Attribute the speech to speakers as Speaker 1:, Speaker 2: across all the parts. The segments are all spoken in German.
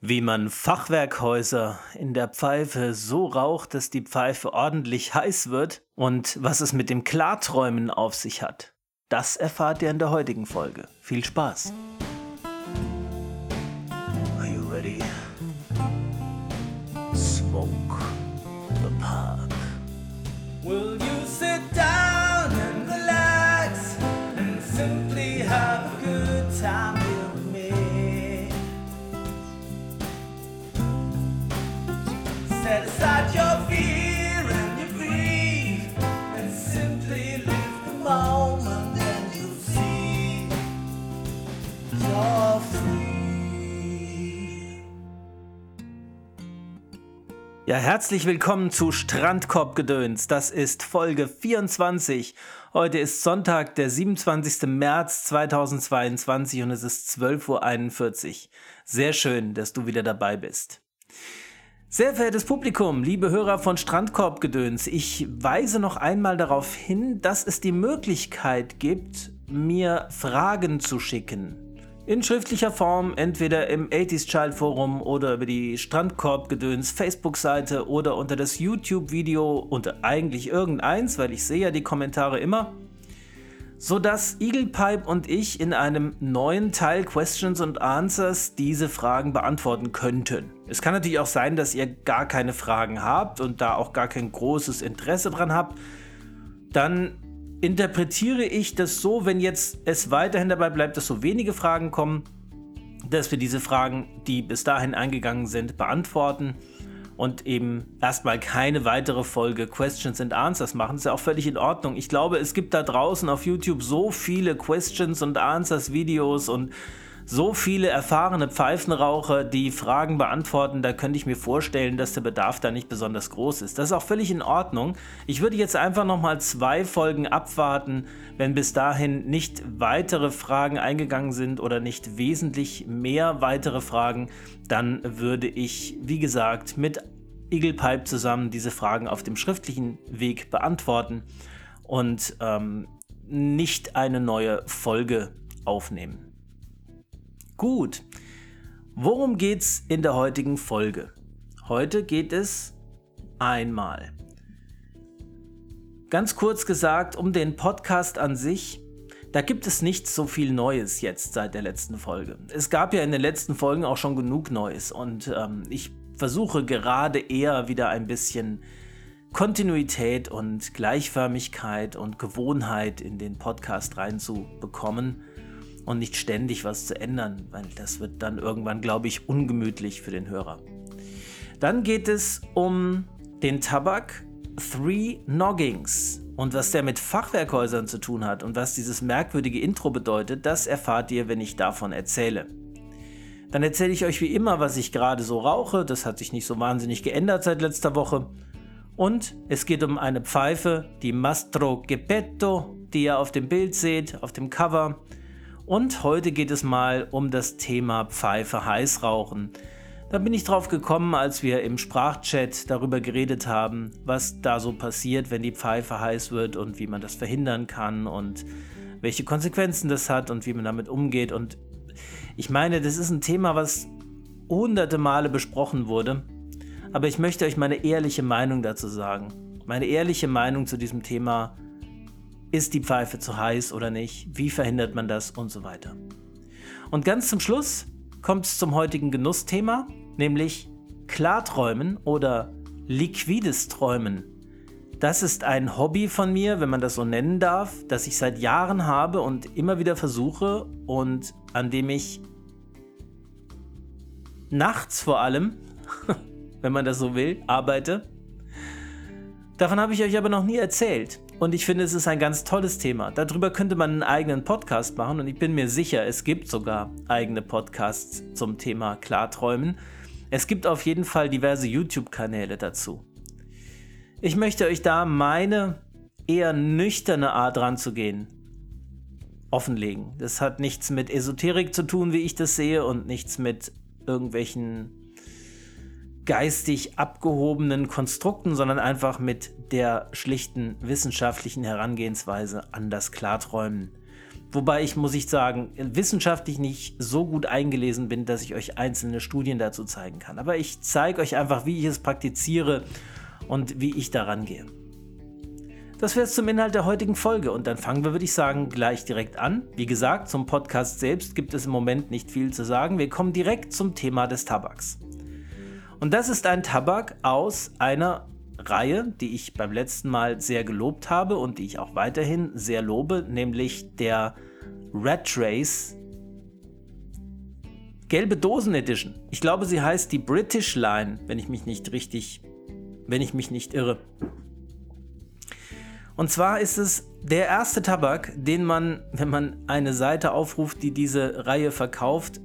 Speaker 1: Wie man Fachwerkhäuser in der Pfeife so raucht, dass die Pfeife ordentlich heiß wird und was es mit dem Klarträumen auf sich hat, das erfahrt ihr in der heutigen Folge. Viel Spaß! Are you ready? Smoke the park.
Speaker 2: Will you sit down
Speaker 1: Ja, herzlich willkommen zu Strandkorbgedöns. Das ist Folge 24. Heute ist Sonntag, der 27. März 2022 und es ist 12.41 Uhr. Sehr schön, dass du wieder dabei bist. Sehr verehrtes Publikum, liebe Hörer von Strandkorbgedöns, ich weise noch einmal darauf hin, dass es die Möglichkeit gibt, mir Fragen zu schicken. In schriftlicher Form, entweder im 80s Child Forum oder über die Strandkorbgedöns Facebook-Seite oder unter das YouTube-Video unter eigentlich irgendeins, weil ich sehe ja die Kommentare immer, sodass Eaglepipe und ich in einem neuen Teil Questions and Answers diese Fragen beantworten könnten. Es kann natürlich auch sein, dass ihr gar keine Fragen habt und da auch gar kein großes Interesse dran habt. Dann interpretiere ich das so, wenn jetzt es weiterhin dabei bleibt, dass so wenige Fragen kommen, dass wir diese Fragen, die bis dahin eingegangen sind, beantworten und eben erstmal keine weitere Folge Questions and Answers machen. Das ist ja auch völlig in Ordnung. Ich glaube, es gibt da draußen auf YouTube so viele Questions and Answers Videos und so viele erfahrene Pfeifenraucher, die Fragen beantworten, da könnte ich mir vorstellen, dass der Bedarf da nicht besonders groß ist. Das ist auch völlig in Ordnung. Ich würde jetzt einfach nochmal zwei Folgen abwarten, wenn bis dahin nicht weitere Fragen eingegangen sind oder nicht wesentlich mehr weitere Fragen, dann würde ich, wie gesagt, mit Eaglepipe zusammen diese Fragen auf dem schriftlichen Weg beantworten und ähm, nicht eine neue Folge aufnehmen. Gut, worum geht's in der heutigen Folge? Heute geht es einmal. Ganz kurz gesagt, um den Podcast an sich. Da gibt es nicht so viel Neues jetzt seit der letzten Folge. Es gab ja in den letzten Folgen auch schon genug Neues und ähm, ich versuche gerade eher wieder ein bisschen Kontinuität und Gleichförmigkeit und Gewohnheit in den Podcast reinzubekommen und nicht ständig was zu ändern, weil das wird dann irgendwann, glaube ich, ungemütlich für den Hörer. Dann geht es um den Tabak Three Noggings. Und was der mit Fachwerkhäusern zu tun hat und was dieses merkwürdige Intro bedeutet, das erfahrt ihr, wenn ich davon erzähle. Dann erzähle ich euch wie immer, was ich gerade so rauche. Das hat sich nicht so wahnsinnig geändert seit letzter Woche. Und es geht um eine Pfeife, die Mastro Geppetto, die ihr auf dem Bild seht, auf dem Cover. Und heute geht es mal um das Thema Pfeife heiß rauchen. Da bin ich drauf gekommen, als wir im Sprachchat darüber geredet haben, was da so passiert, wenn die Pfeife heiß wird und wie man das verhindern kann und welche Konsequenzen das hat und wie man damit umgeht. Und ich meine, das ist ein Thema, was hunderte Male besprochen wurde. Aber ich möchte euch meine ehrliche Meinung dazu sagen. Meine ehrliche Meinung zu diesem Thema ist die Pfeife zu heiß oder nicht? Wie verhindert man das und so weiter. Und ganz zum Schluss kommt es zum heutigen Genussthema, nämlich Klarträumen oder liquides Träumen. Das ist ein Hobby von mir, wenn man das so nennen darf, das ich seit Jahren habe und immer wieder versuche und an dem ich nachts vor allem, wenn man das so will, arbeite. Davon habe ich euch aber noch nie erzählt. Und ich finde, es ist ein ganz tolles Thema. Darüber könnte man einen eigenen Podcast machen und ich bin mir sicher, es gibt sogar eigene Podcasts zum Thema Klarträumen. Es gibt auf jeden Fall diverse YouTube-Kanäle dazu. Ich möchte euch da meine eher nüchterne Art ranzugehen offenlegen. Das hat nichts mit Esoterik zu tun, wie ich das sehe, und nichts mit irgendwelchen geistig abgehobenen Konstrukten, sondern einfach mit der schlichten wissenschaftlichen Herangehensweise an das Klarträumen. Wobei ich, muss ich sagen, wissenschaftlich nicht so gut eingelesen bin, dass ich euch einzelne Studien dazu zeigen kann. Aber ich zeige euch einfach, wie ich es praktiziere und wie ich daran gehe. Das wäre es zum Inhalt der heutigen Folge und dann fangen wir, würde ich sagen, gleich direkt an. Wie gesagt, zum Podcast selbst gibt es im Moment nicht viel zu sagen. Wir kommen direkt zum Thema des Tabaks. Und das ist ein Tabak aus einer Reihe, die ich beim letzten Mal sehr gelobt habe und die ich auch weiterhin sehr lobe, nämlich der Red Trace Gelbe Dosen Edition. Ich glaube, sie heißt die British Line, wenn ich mich nicht richtig, wenn ich mich nicht irre. Und zwar ist es der erste Tabak, den man, wenn man eine Seite aufruft, die diese Reihe verkauft,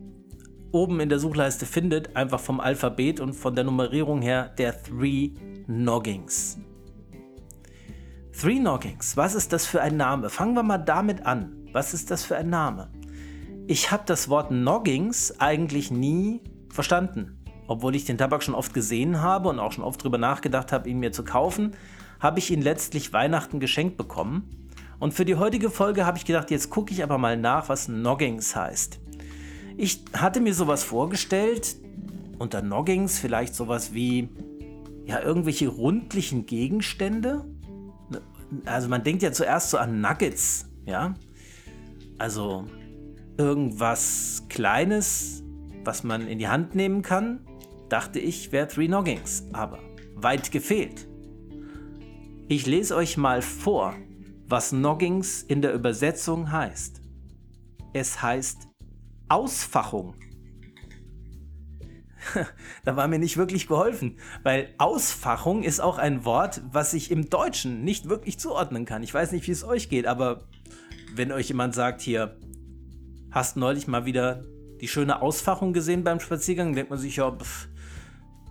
Speaker 1: oben in der Suchleiste findet, einfach vom Alphabet und von der Nummerierung her der Three Noggings. Three Noggings, was ist das für ein Name? Fangen wir mal damit an. Was ist das für ein Name? Ich habe das Wort Noggings eigentlich nie verstanden. Obwohl ich den Tabak schon oft gesehen habe und auch schon oft darüber nachgedacht habe, ihn mir zu kaufen, habe ich ihn letztlich Weihnachten geschenkt bekommen. Und für die heutige Folge habe ich gedacht, jetzt gucke ich aber mal nach, was Noggings heißt. Ich hatte mir sowas vorgestellt, unter Noggings vielleicht sowas wie, ja, irgendwelche rundlichen Gegenstände. Also man denkt ja zuerst so an Nuggets, ja. Also irgendwas Kleines, was man in die Hand nehmen kann, dachte ich, wäre Three Noggings. Aber weit gefehlt. Ich lese euch mal vor, was Noggings in der Übersetzung heißt. Es heißt Ausfachung. da war mir nicht wirklich geholfen, weil Ausfachung ist auch ein Wort, was ich im Deutschen nicht wirklich zuordnen kann. Ich weiß nicht, wie es euch geht, aber wenn euch jemand sagt hier, hast neulich mal wieder die schöne Ausfachung gesehen beim Spaziergang, denkt man sich ja, pff,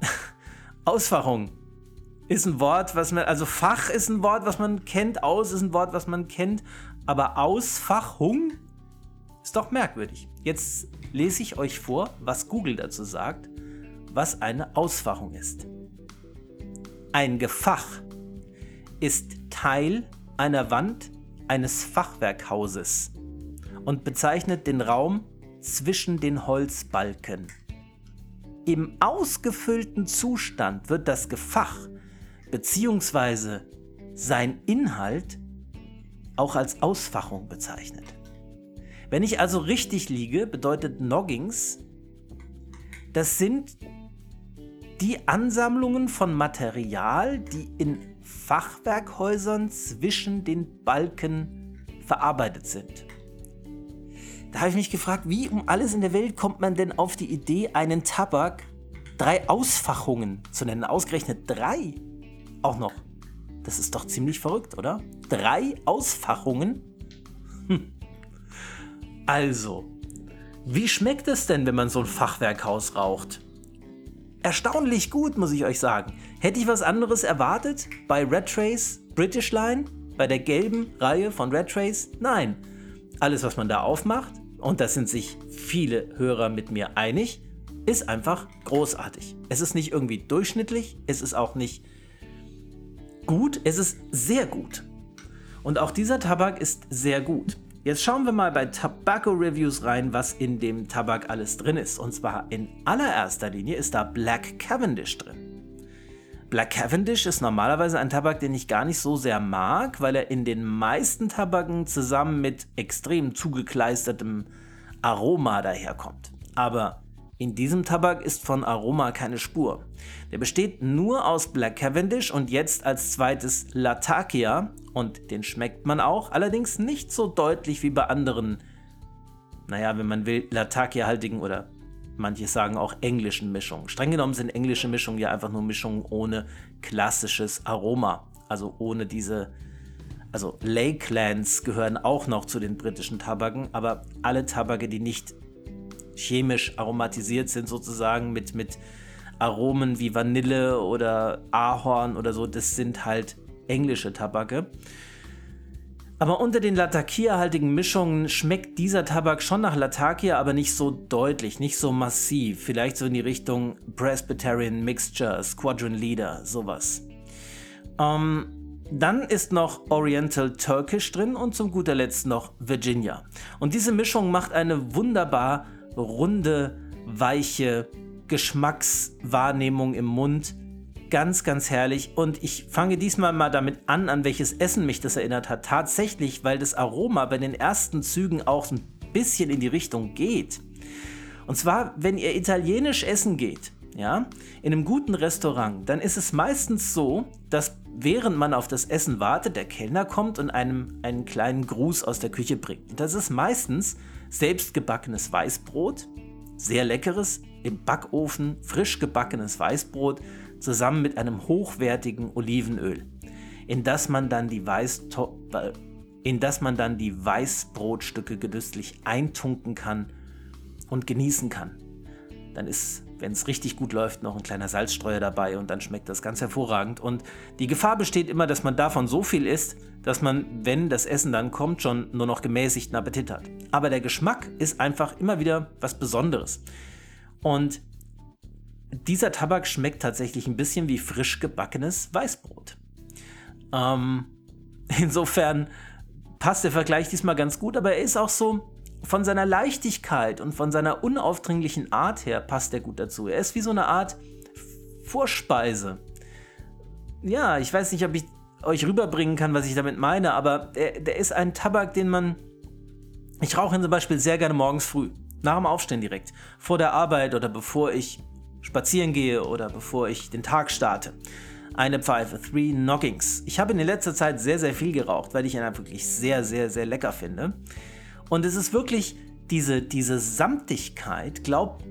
Speaker 1: Ausfachung ist ein Wort, was man, also Fach ist ein Wort, was man kennt, aus ist ein Wort, was man kennt, aber Ausfachung ist doch merkwürdig. Jetzt lese ich euch vor, was Google dazu sagt, was eine Ausfachung ist. Ein Gefach ist Teil einer Wand eines Fachwerkhauses und bezeichnet den Raum zwischen den Holzbalken. Im ausgefüllten Zustand wird das Gefach beziehungsweise sein Inhalt auch als Ausfachung bezeichnet. Wenn ich also richtig liege, bedeutet Noggings, das sind die Ansammlungen von Material, die in Fachwerkhäusern zwischen den Balken verarbeitet sind. Da habe ich mich gefragt, wie um alles in der Welt kommt man denn auf die Idee, einen Tabak drei Ausfachungen zu nennen? Ausgerechnet drei auch noch. Das ist doch ziemlich verrückt, oder? Drei Ausfachungen? Hm. Also, wie schmeckt es denn, wenn man so ein Fachwerkhaus raucht? Erstaunlich gut, muss ich euch sagen. Hätte ich was anderes erwartet bei Red Trace British Line? Bei der gelben Reihe von Red Trace? Nein. Alles, was man da aufmacht, und da sind sich viele Hörer mit mir einig, ist einfach großartig. Es ist nicht irgendwie durchschnittlich, es ist auch nicht gut, es ist sehr gut. Und auch dieser Tabak ist sehr gut. Jetzt schauen wir mal bei Tobacco Reviews rein, was in dem Tabak alles drin ist. Und zwar in allererster Linie ist da Black Cavendish drin. Black Cavendish ist normalerweise ein Tabak, den ich gar nicht so sehr mag, weil er in den meisten Tabaken zusammen mit extrem zugekleistertem Aroma daherkommt. Aber in diesem Tabak ist von Aroma keine Spur. Der besteht nur aus Black Cavendish und jetzt als zweites Latakia und den schmeckt man auch, allerdings nicht so deutlich wie bei anderen, naja, wenn man will, Latakia-haltigen oder manche sagen auch englischen Mischungen. Streng genommen sind englische Mischungen ja einfach nur Mischungen ohne klassisches Aroma, also ohne diese also Lakelands gehören auch noch zu den britischen Tabaken, aber alle Tabake, die nicht chemisch aromatisiert sind, sozusagen mit, mit Aromen wie Vanille oder Ahorn oder so. Das sind halt englische Tabake. Aber unter den Latakia-haltigen Mischungen schmeckt dieser Tabak schon nach Latakia, aber nicht so deutlich, nicht so massiv. Vielleicht so in die Richtung Presbyterian Mixture, Squadron Leader, sowas. Ähm, Dann ist noch Oriental Turkish drin und zum guter Letzt noch Virginia. Und diese Mischung macht eine wunderbar runde, weiche Geschmackswahrnehmung im Mund. Ganz, ganz herrlich. Und ich fange diesmal mal damit an, an welches Essen mich das erinnert hat. Tatsächlich, weil das Aroma bei den ersten Zügen auch ein bisschen in die Richtung geht. Und zwar, wenn ihr italienisch essen geht, ja, in einem guten Restaurant, dann ist es meistens so, dass während man auf das Essen wartet, der Kellner kommt und einem einen kleinen Gruß aus der Küche bringt. Und das ist meistens selbstgebackenes Weißbrot, sehr leckeres, im Backofen frisch gebackenes Weißbrot zusammen mit einem hochwertigen Olivenöl, in das man dann die, Weiß in das man dann die Weißbrotstücke genüsslich eintunken kann und genießen kann. Dann ist wenn es richtig gut läuft, noch ein kleiner Salzstreuer dabei und dann schmeckt das ganz hervorragend. Und die Gefahr besteht immer, dass man davon so viel isst, dass man, wenn das Essen dann kommt, schon nur noch gemäßigten Appetit hat. Aber der Geschmack ist einfach immer wieder was Besonderes. Und dieser Tabak schmeckt tatsächlich ein bisschen wie frisch gebackenes Weißbrot. Ähm, insofern passt der Vergleich diesmal ganz gut, aber er ist auch so, von seiner Leichtigkeit und von seiner unaufdringlichen Art her passt er gut dazu. Er ist wie so eine Art Vorspeise. Ja, ich weiß nicht, ob ich euch rüberbringen kann, was ich damit meine, aber der, der ist ein Tabak, den man. Ich rauche ihn zum Beispiel sehr gerne morgens früh, nach dem Aufstehen direkt, vor der Arbeit oder bevor ich spazieren gehe oder bevor ich den Tag starte. Eine Pfeife, Three Knockings. Ich habe in letzter Zeit sehr, sehr viel geraucht, weil ich ihn wirklich sehr, sehr, sehr lecker finde. Und es ist wirklich diese, diese Samtigkeit, glaube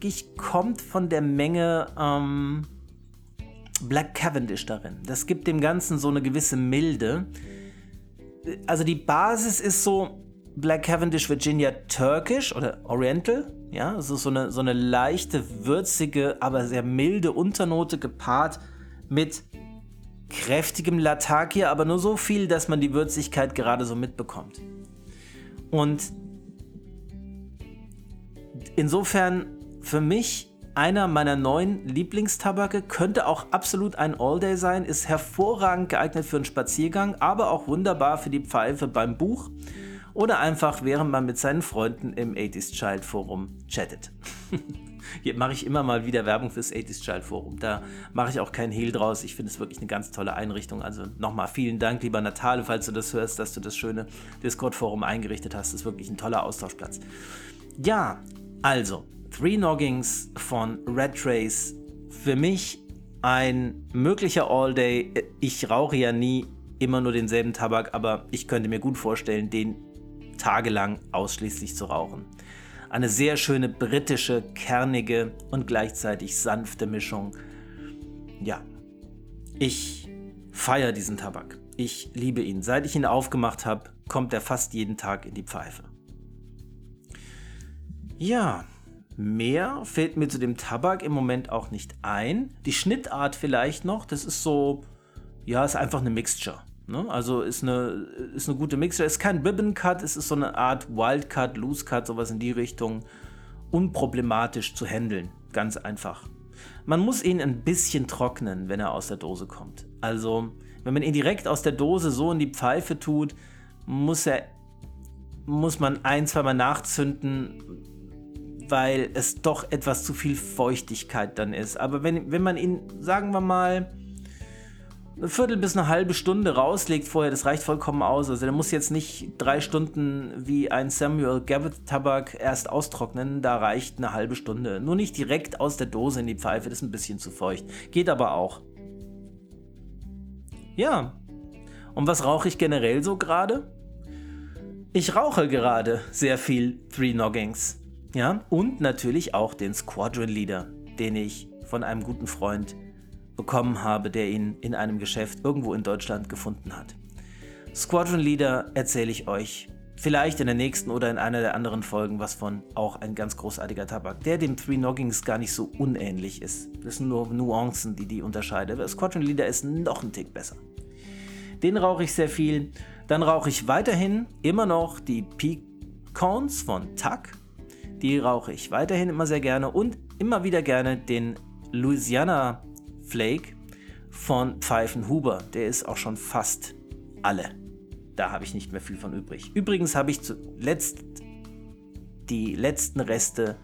Speaker 1: ich, kommt von der Menge ähm, Black Cavendish darin. Das gibt dem Ganzen so eine gewisse Milde. Also die Basis ist so Black Cavendish Virginia Turkish oder Oriental. Ja, es ist so eine, so eine leichte, würzige, aber sehr milde Unternote gepaart mit kräftigem Latakia, aber nur so viel, dass man die Würzigkeit gerade so mitbekommt. Und insofern für mich einer meiner neuen Lieblingstabake, könnte auch absolut ein All-Day sein, ist hervorragend geeignet für einen Spaziergang, aber auch wunderbar für die Pfeife beim Buch oder einfach während man mit seinen Freunden im 80s Child Forum chattet. Hier mache ich immer mal wieder Werbung fürs 80s Child Forum. Da mache ich auch keinen Hehl draus. Ich finde es wirklich eine ganz tolle Einrichtung. Also nochmal vielen Dank, lieber Natale, falls du das hörst, dass du das schöne Discord-Forum eingerichtet hast. Das ist wirklich ein toller Austauschplatz. Ja, also, Three Noggings von Red Trace. Für mich ein möglicher All-Day. Ich rauche ja nie immer nur denselben Tabak, aber ich könnte mir gut vorstellen, den tagelang ausschließlich zu rauchen. Eine sehr schöne britische, kernige und gleichzeitig sanfte Mischung. Ja, ich feiere diesen Tabak. Ich liebe ihn. Seit ich ihn aufgemacht habe, kommt er fast jeden Tag in die Pfeife. Ja, mehr fällt mir zu dem Tabak im Moment auch nicht ein. Die Schnittart vielleicht noch, das ist so, ja, ist einfach eine Mixture. Ne? Also ist eine, ist eine gute Mixer. Ist kein Ribbon Cut, es ist so eine Art Wild Cut, Loose Cut, sowas in die Richtung. Unproblematisch zu handeln. Ganz einfach. Man muss ihn ein bisschen trocknen, wenn er aus der Dose kommt. Also, wenn man ihn direkt aus der Dose so in die Pfeife tut, muss er muss man ein, zweimal nachzünden, weil es doch etwas zu viel Feuchtigkeit dann ist. Aber wenn, wenn man ihn, sagen wir mal, eine Viertel bis eine halbe Stunde rauslegt vorher, das reicht vollkommen aus. Also der muss jetzt nicht drei Stunden wie ein Samuel Gavitt Tabak erst austrocknen, da reicht eine halbe Stunde. Nur nicht direkt aus der Dose in die Pfeife, das ist ein bisschen zu feucht. Geht aber auch. Ja. Und was rauche ich generell so gerade? Ich rauche gerade sehr viel Three Noggings. Ja, und natürlich auch den Squadron Leader, den ich von einem guten Freund bekommen habe, der ihn in einem Geschäft irgendwo in Deutschland gefunden hat. Squadron Leader erzähle ich euch vielleicht in der nächsten oder in einer der anderen Folgen was von auch ein ganz großartiger Tabak, der dem Three Noggings gar nicht so unähnlich ist. Das sind nur Nuancen, die die unterscheiden. Squadron Leader ist noch ein Tick besser. Den rauche ich sehr viel. Dann rauche ich weiterhin immer noch die Peak Cones von Tuck. Die rauche ich weiterhin immer sehr gerne und immer wieder gerne den Louisiana Flake von Pfeifenhuber. Der ist auch schon fast alle. Da habe ich nicht mehr viel von übrig. Übrigens habe ich zuletzt die letzten Reste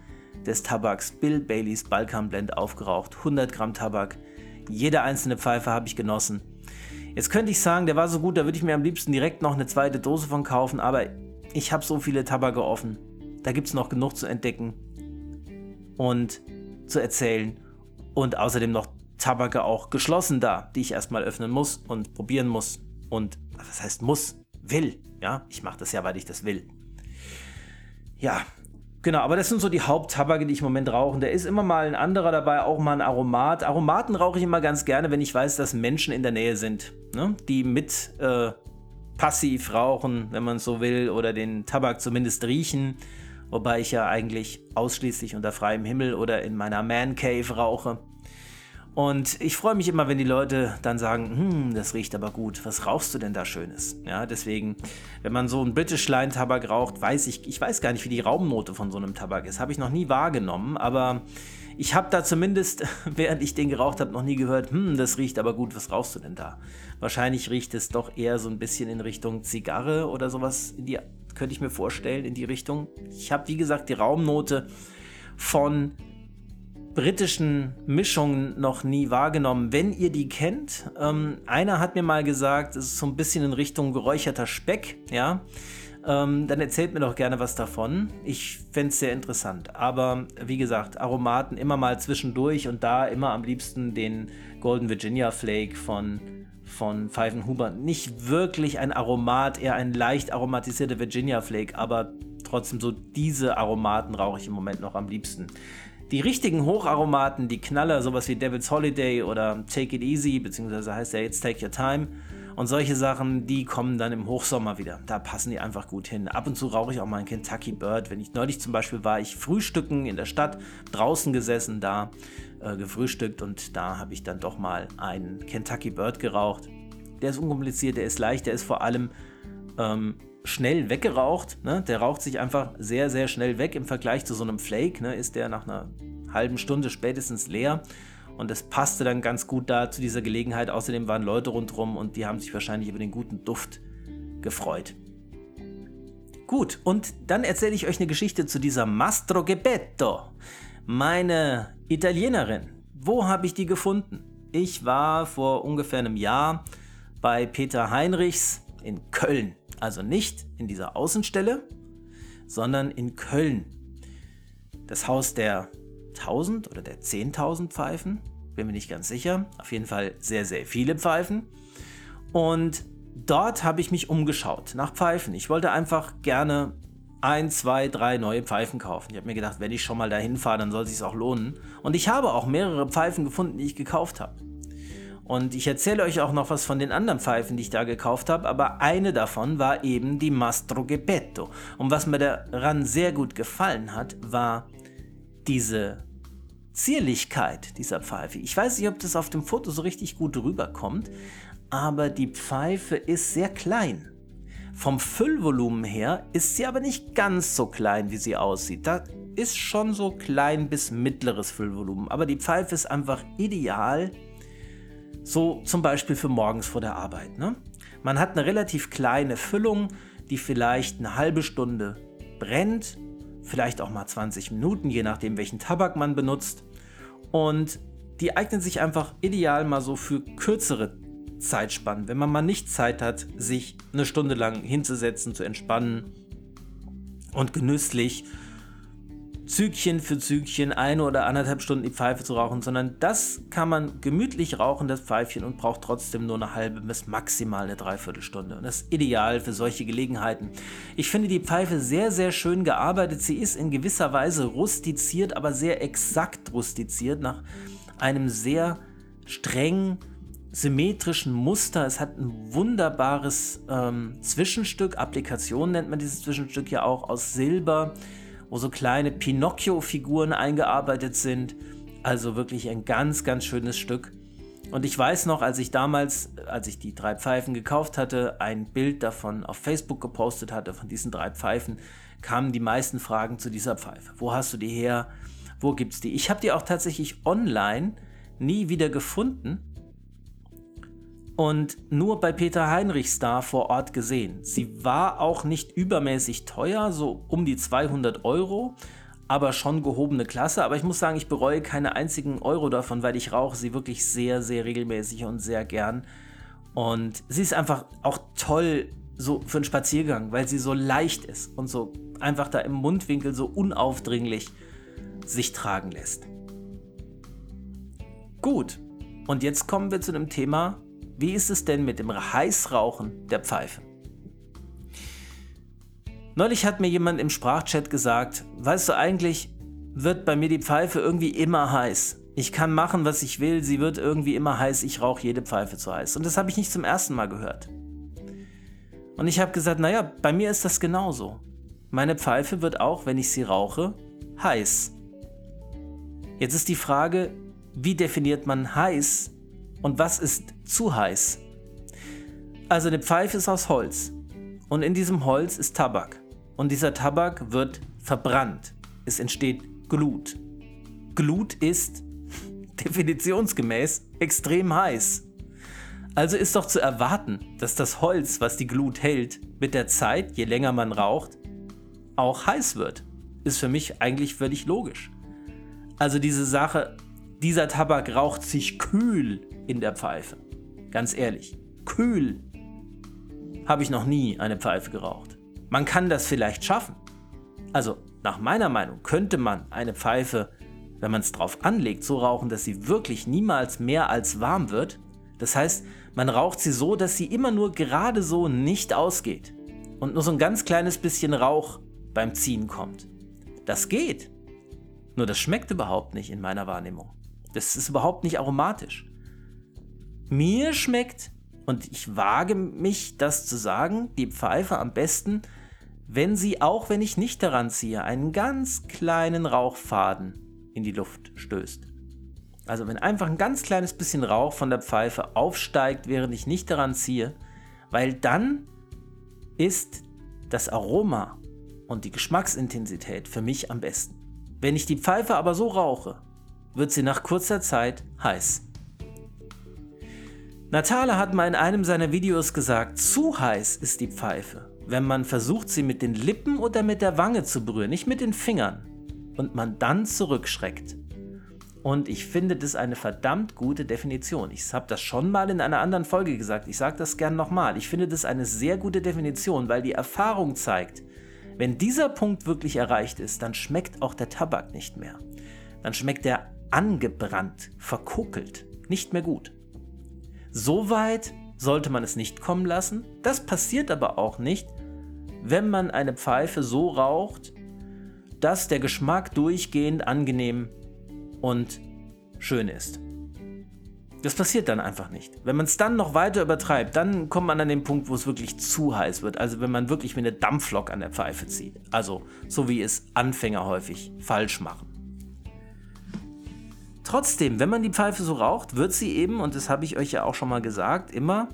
Speaker 1: des Tabaks Bill Baileys Balkan Blend aufgeraucht. 100 Gramm Tabak. Jede einzelne Pfeife habe ich genossen. Jetzt könnte ich sagen, der war so gut, da würde ich mir am liebsten direkt noch eine zweite Dose von kaufen, aber ich habe so viele Tabake offen. Da gibt es noch genug zu entdecken und zu erzählen. Und außerdem noch Tabake auch geschlossen da, die ich erstmal öffnen muss und probieren muss. Und was heißt muss? Will. Ja, ich mache das ja, weil ich das will. Ja, Genau, aber das sind so die Haupttabake, die ich im Moment rauche. Da ist immer mal ein anderer dabei, auch mal ein Aromat. Aromaten rauche ich immer ganz gerne, wenn ich weiß, dass Menschen in der Nähe sind, ne? die mit äh, passiv rauchen, wenn man so will, oder den Tabak zumindest riechen. Wobei ich ja eigentlich ausschließlich unter freiem Himmel oder in meiner Man Cave rauche. Und ich freue mich immer, wenn die Leute dann sagen, hm, das riecht aber gut, was rauchst du denn da Schönes? Ja, deswegen, wenn man so einen British Line Tabak raucht, weiß ich, ich weiß gar nicht, wie die Raumnote von so einem Tabak ist. Habe ich noch nie wahrgenommen, aber ich habe da zumindest, während ich den geraucht habe, noch nie gehört, hm, das riecht aber gut, was rauchst du denn da? Wahrscheinlich riecht es doch eher so ein bisschen in Richtung Zigarre oder sowas, die, könnte ich mir vorstellen, in die Richtung. Ich habe, wie gesagt, die Raumnote von britischen Mischungen noch nie wahrgenommen. Wenn ihr die kennt, ähm, einer hat mir mal gesagt, es ist so ein bisschen in Richtung geräucherter Speck, ja. Ähm, dann erzählt mir doch gerne was davon. Ich fände es sehr interessant. Aber wie gesagt, Aromaten immer mal zwischendurch und da immer am liebsten den Golden Virginia Flake von, von Pfeifenhuber. Nicht wirklich ein Aromat, eher ein leicht aromatisierter Virginia Flake, aber trotzdem so diese Aromaten rauche ich im Moment noch am liebsten. Die richtigen Hocharomaten, die Knaller, sowas wie Devil's Holiday oder Take It Easy, beziehungsweise heißt ja jetzt Take Your Time und solche Sachen, die kommen dann im Hochsommer wieder. Da passen die einfach gut hin. Ab und zu rauche ich auch mal einen Kentucky Bird. Wenn ich neulich zum Beispiel war, ich frühstücken in der Stadt, draußen gesessen, da äh, gefrühstückt und da habe ich dann doch mal einen Kentucky Bird geraucht. Der ist unkompliziert, der ist leicht, der ist vor allem ähm, schnell weggeraucht. Ne? Der raucht sich einfach sehr, sehr schnell weg im Vergleich zu so einem Flake. Ne? Ist der nach einer halben Stunde spätestens leer. Und das passte dann ganz gut da zu dieser Gelegenheit. Außerdem waren Leute rundherum und die haben sich wahrscheinlich über den guten Duft gefreut. Gut, und dann erzähle ich euch eine Geschichte zu dieser Mastro Gebetto. Meine Italienerin. Wo habe ich die gefunden? Ich war vor ungefähr einem Jahr bei Peter Heinrichs in Köln. Also nicht in dieser Außenstelle, sondern in Köln. Das Haus der 1000 oder der 10.000 Pfeifen, bin mir nicht ganz sicher. Auf jeden Fall sehr, sehr viele Pfeifen. Und dort habe ich mich umgeschaut nach Pfeifen. Ich wollte einfach gerne ein, zwei, drei neue Pfeifen kaufen. Ich habe mir gedacht, wenn ich schon mal dahin fahre, dann soll es sich auch lohnen. Und ich habe auch mehrere Pfeifen gefunden, die ich gekauft habe. Und ich erzähle euch auch noch was von den anderen Pfeifen, die ich da gekauft habe, aber eine davon war eben die Mastro Geppetto. Und was mir daran sehr gut gefallen hat, war diese Zierlichkeit dieser Pfeife. Ich weiß nicht, ob das auf dem Foto so richtig gut rüberkommt, aber die Pfeife ist sehr klein. Vom Füllvolumen her ist sie aber nicht ganz so klein, wie sie aussieht. Da ist schon so klein bis mittleres Füllvolumen, aber die Pfeife ist einfach ideal so zum Beispiel für morgens vor der Arbeit. Ne? Man hat eine relativ kleine Füllung, die vielleicht eine halbe Stunde brennt, vielleicht auch mal 20 Minuten, je nachdem welchen Tabak man benutzt. Und die eignen sich einfach ideal mal so für kürzere Zeitspannen, wenn man mal nicht Zeit hat, sich eine Stunde lang hinzusetzen, zu entspannen und genüsslich Zügchen für Zügchen eine oder anderthalb Stunden die Pfeife zu rauchen, sondern das kann man gemütlich rauchen, das Pfeifchen, und braucht trotzdem nur eine halbe bis maximal eine Dreiviertelstunde. Und das ist ideal für solche Gelegenheiten. Ich finde die Pfeife sehr, sehr schön gearbeitet. Sie ist in gewisser Weise rustiziert, aber sehr exakt rustiziert nach einem sehr streng symmetrischen Muster. Es hat ein wunderbares ähm, Zwischenstück, Applikation nennt man dieses Zwischenstück ja auch, aus Silber wo so kleine Pinocchio-Figuren eingearbeitet sind. Also wirklich ein ganz, ganz schönes Stück. Und ich weiß noch, als ich damals, als ich die drei Pfeifen gekauft hatte, ein Bild davon auf Facebook gepostet hatte, von diesen drei Pfeifen, kamen die meisten Fragen zu dieser Pfeife. Wo hast du die her? Wo gibt es die? Ich habe die auch tatsächlich online nie wieder gefunden. Und nur bei Peter Heinrichs da vor Ort gesehen. Sie war auch nicht übermäßig teuer, so um die 200 Euro, aber schon gehobene Klasse. Aber ich muss sagen, ich bereue keine einzigen Euro davon, weil ich rauche sie wirklich sehr, sehr regelmäßig und sehr gern. Und sie ist einfach auch toll so für einen Spaziergang, weil sie so leicht ist und so einfach da im Mundwinkel so unaufdringlich sich tragen lässt. Gut, und jetzt kommen wir zu dem Thema, wie ist es denn mit dem Heißrauchen der Pfeife? Neulich hat mir jemand im Sprachchat gesagt, weißt du eigentlich, wird bei mir die Pfeife irgendwie immer heiß. Ich kann machen, was ich will, sie wird irgendwie immer heiß, ich rauche jede Pfeife zu heiß. Und das habe ich nicht zum ersten Mal gehört. Und ich habe gesagt, naja, bei mir ist das genauso. Meine Pfeife wird auch, wenn ich sie rauche, heiß. Jetzt ist die Frage, wie definiert man heiß und was ist zu heiß? Also eine Pfeife ist aus Holz und in diesem Holz ist Tabak und dieser Tabak wird verbrannt. Es entsteht Glut. Glut ist definitionsgemäß extrem heiß. Also ist doch zu erwarten, dass das Holz, was die Glut hält, mit der Zeit, je länger man raucht, auch heiß wird. Ist für mich eigentlich völlig logisch. Also diese Sache, dieser Tabak raucht sich kühl in der Pfeife. Ganz ehrlich, kühl habe ich noch nie eine Pfeife geraucht. Man kann das vielleicht schaffen. Also nach meiner Meinung könnte man eine Pfeife, wenn man es drauf anlegt, so rauchen, dass sie wirklich niemals mehr als warm wird. Das heißt, man raucht sie so, dass sie immer nur gerade so nicht ausgeht und nur so ein ganz kleines bisschen Rauch beim Ziehen kommt. Das geht. Nur das schmeckt überhaupt nicht in meiner Wahrnehmung. Das ist überhaupt nicht aromatisch. Mir schmeckt, und ich wage mich, das zu sagen, die Pfeife am besten, wenn sie, auch wenn ich nicht daran ziehe, einen ganz kleinen Rauchfaden in die Luft stößt. Also wenn einfach ein ganz kleines bisschen Rauch von der Pfeife aufsteigt, während ich nicht daran ziehe, weil dann ist das Aroma und die Geschmacksintensität für mich am besten. Wenn ich die Pfeife aber so rauche, wird sie nach kurzer Zeit heiß. Natale hat mal in einem seiner Videos gesagt, zu heiß ist die Pfeife, wenn man versucht sie mit den Lippen oder mit der Wange zu berühren, nicht mit den Fingern, und man dann zurückschreckt. Und ich finde das eine verdammt gute Definition. Ich habe das schon mal in einer anderen Folge gesagt. Ich sage das gern nochmal. Ich finde das eine sehr gute Definition, weil die Erfahrung zeigt, wenn dieser Punkt wirklich erreicht ist, dann schmeckt auch der Tabak nicht mehr. Dann schmeckt er angebrannt, verkokelt, nicht mehr gut. So weit sollte man es nicht kommen lassen. Das passiert aber auch nicht, wenn man eine Pfeife so raucht, dass der Geschmack durchgehend angenehm und schön ist. Das passiert dann einfach nicht. Wenn man es dann noch weiter übertreibt, dann kommt man an den Punkt, wo es wirklich zu heiß wird. Also wenn man wirklich wie eine Dampflok an der Pfeife zieht. Also so wie es Anfänger häufig falsch machen. Trotzdem, wenn man die Pfeife so raucht, wird sie eben, und das habe ich euch ja auch schon mal gesagt, immer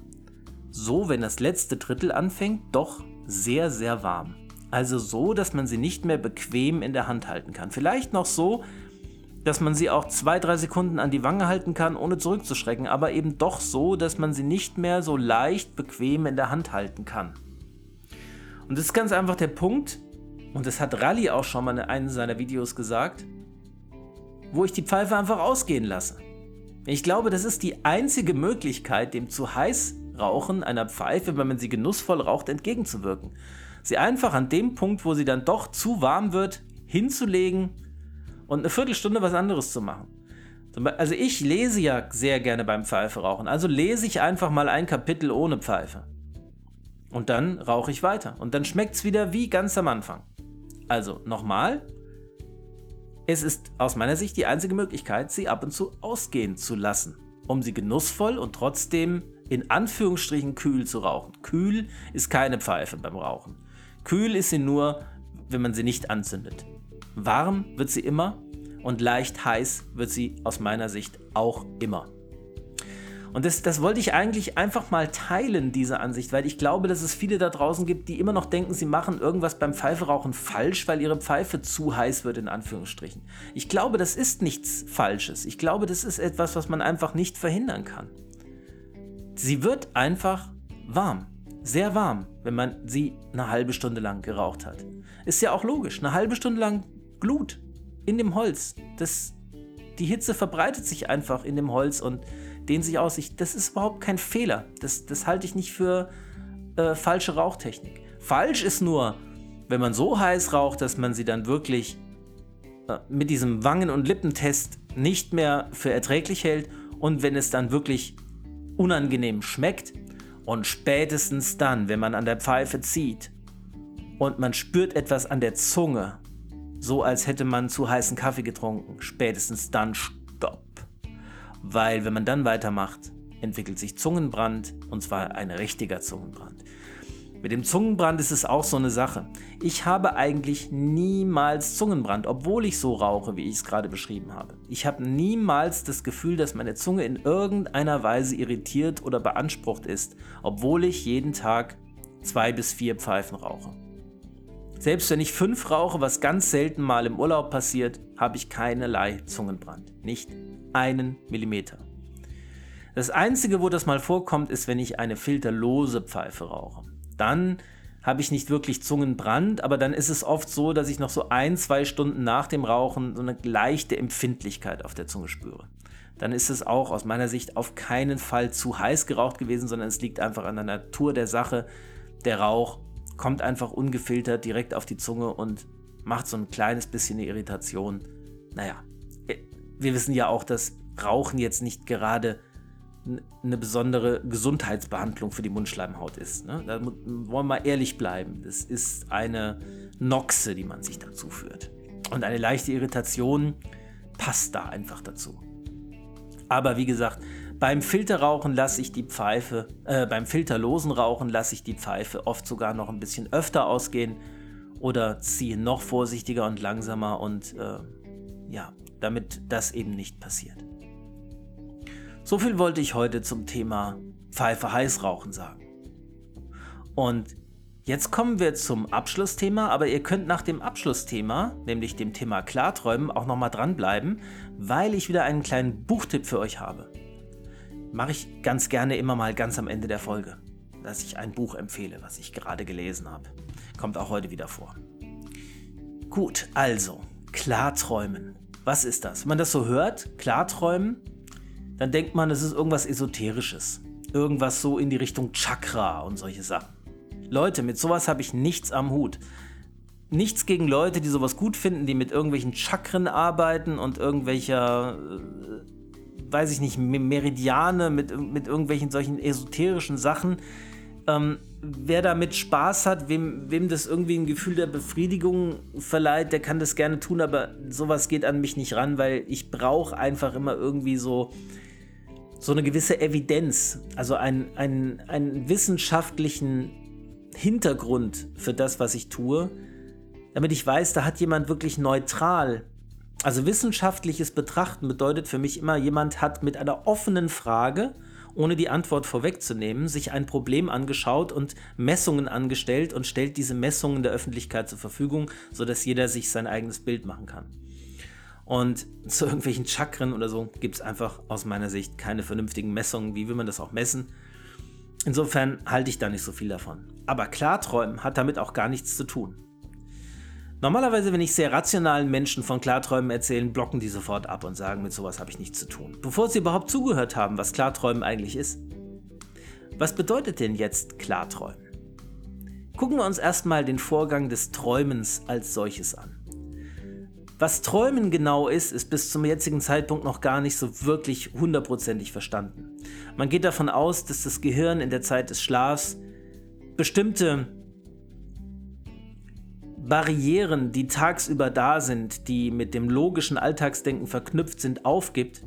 Speaker 1: so, wenn das letzte Drittel anfängt, doch sehr, sehr warm. Also so, dass man sie nicht mehr bequem in der Hand halten kann. Vielleicht noch so, dass man sie auch zwei, drei Sekunden an die Wange halten kann, ohne zurückzuschrecken, aber eben doch so, dass man sie nicht mehr so leicht bequem in der Hand halten kann. Und das ist ganz einfach der Punkt, und das hat Rally auch schon mal in einem seiner Videos gesagt, wo ich die Pfeife einfach ausgehen lasse. Ich glaube, das ist die einzige Möglichkeit, dem zu heiß Rauchen einer Pfeife, wenn man sie genussvoll raucht, entgegenzuwirken. Sie einfach an dem Punkt, wo sie dann doch zu warm wird, hinzulegen und eine Viertelstunde was anderes zu machen. Also ich lese ja sehr gerne beim Pfeife rauchen. Also lese ich einfach mal ein Kapitel ohne Pfeife. Und dann rauche ich weiter. Und dann schmeckt es wieder wie ganz am Anfang. Also nochmal. Es ist aus meiner Sicht die einzige Möglichkeit, sie ab und zu ausgehen zu lassen, um sie genussvoll und trotzdem in Anführungsstrichen kühl zu rauchen. Kühl ist keine Pfeife beim Rauchen. Kühl ist sie nur, wenn man sie nicht anzündet. Warm wird sie immer und leicht heiß wird sie aus meiner Sicht auch immer. Und das, das wollte ich eigentlich einfach mal teilen, diese Ansicht, weil ich glaube, dass es viele da draußen gibt, die immer noch denken, sie machen irgendwas beim Pfeiferauchen falsch, weil ihre Pfeife zu heiß wird, in Anführungsstrichen. Ich glaube, das ist nichts Falsches. Ich glaube, das ist etwas, was man einfach nicht verhindern kann. sie wird einfach warm. Sehr warm, wenn man sie eine halbe Stunde lang geraucht hat. Ist ja auch logisch. Eine halbe Stunde lang Glut in dem Holz. Das, die Hitze verbreitet sich einfach in dem Holz und dehnt sich aus. Ich, das ist überhaupt kein Fehler. Das, das halte ich nicht für äh, falsche Rauchtechnik. Falsch ist nur, wenn man so heiß raucht, dass man sie dann wirklich äh, mit diesem Wangen- und Lippentest nicht mehr für erträglich hält und wenn es dann wirklich unangenehm schmeckt und spätestens dann, wenn man an der Pfeife zieht und man spürt etwas an der Zunge, so als hätte man zu heißen Kaffee getrunken, spätestens dann stopp. Weil wenn man dann weitermacht, entwickelt sich Zungenbrand und zwar ein richtiger Zungenbrand. Mit dem Zungenbrand ist es auch so eine Sache. Ich habe eigentlich niemals Zungenbrand, obwohl ich so rauche, wie ich es gerade beschrieben habe. Ich habe niemals das Gefühl, dass meine Zunge in irgendeiner Weise irritiert oder beansprucht ist, obwohl ich jeden Tag zwei bis vier Pfeifen rauche. Selbst wenn ich fünf rauche, was ganz selten mal im Urlaub passiert, habe ich keinerlei Zungenbrand. Nicht einen Millimeter. Das Einzige, wo das mal vorkommt, ist, wenn ich eine filterlose Pfeife rauche dann habe ich nicht wirklich Zungenbrand, aber dann ist es oft so, dass ich noch so ein, zwei Stunden nach dem Rauchen so eine leichte Empfindlichkeit auf der Zunge spüre. Dann ist es auch aus meiner Sicht auf keinen Fall zu heiß geraucht gewesen, sondern es liegt einfach an der Natur der Sache. Der Rauch kommt einfach ungefiltert direkt auf die Zunge und macht so ein kleines bisschen eine Irritation. Naja, wir wissen ja auch, dass Rauchen jetzt nicht gerade eine besondere Gesundheitsbehandlung für die Mundschleimhaut ist. Ne? Da wollen wir mal ehrlich bleiben. Das ist eine Noxe, die man sich dazu führt. Und eine leichte Irritation passt da einfach dazu. Aber wie gesagt, beim Filterrauchen lasse ich die Pfeife, äh, beim filterlosen Rauchen lasse ich die Pfeife oft sogar noch ein bisschen öfter ausgehen oder ziehe noch vorsichtiger und langsamer und äh, ja, damit das eben nicht passiert. So viel wollte ich heute zum Thema Pfeife heiß rauchen sagen. Und jetzt kommen wir zum Abschlussthema, aber ihr könnt nach dem Abschlussthema, nämlich dem Thema Klarträumen, auch nochmal dranbleiben, weil ich wieder einen kleinen Buchtipp für euch habe. Mache ich ganz gerne immer mal ganz am Ende der Folge, dass ich ein Buch empfehle, was ich gerade gelesen habe. Kommt auch heute wieder vor. Gut, also, Klarträumen. Was ist das? Wenn man das so hört, Klarträumen, dann denkt man, es ist irgendwas Esoterisches. Irgendwas so in die Richtung Chakra und solche Sachen. Leute, mit sowas habe ich nichts am Hut. Nichts gegen Leute, die sowas gut finden, die mit irgendwelchen Chakren arbeiten und irgendwelcher, äh, weiß ich nicht, Meridiane, mit, mit irgendwelchen solchen esoterischen Sachen. Ähm, wer damit Spaß hat, wem, wem das irgendwie ein Gefühl der Befriedigung verleiht, der kann das gerne tun, aber sowas geht an mich nicht ran, weil ich brauche einfach immer irgendwie so so eine gewisse Evidenz, also einen, einen, einen wissenschaftlichen Hintergrund für das, was ich tue, damit ich weiß, da hat jemand wirklich neutral. Also wissenschaftliches Betrachten bedeutet für mich immer, jemand hat mit einer offenen Frage, ohne die Antwort vorwegzunehmen, sich ein Problem angeschaut und Messungen angestellt und stellt diese Messungen der Öffentlichkeit zur Verfügung, sodass jeder sich sein eigenes Bild machen kann. Und zu irgendwelchen Chakren oder so gibt es einfach aus meiner Sicht keine vernünftigen Messungen. Wie will man das auch messen? Insofern halte ich da nicht so viel davon. Aber Klarträumen hat damit auch gar nichts zu tun. Normalerweise, wenn ich sehr rationalen Menschen von Klarträumen erzähle, blocken die sofort ab und sagen, mit sowas habe ich nichts zu tun. Bevor sie überhaupt zugehört haben, was Klarträumen eigentlich ist. Was bedeutet denn jetzt Klarträumen? Gucken wir uns erstmal den Vorgang des Träumens als solches an. Was Träumen genau ist, ist bis zum jetzigen Zeitpunkt noch gar nicht so wirklich hundertprozentig verstanden. Man geht davon aus, dass das Gehirn in der Zeit des Schlafs bestimmte Barrieren, die tagsüber da sind, die mit dem logischen Alltagsdenken verknüpft sind, aufgibt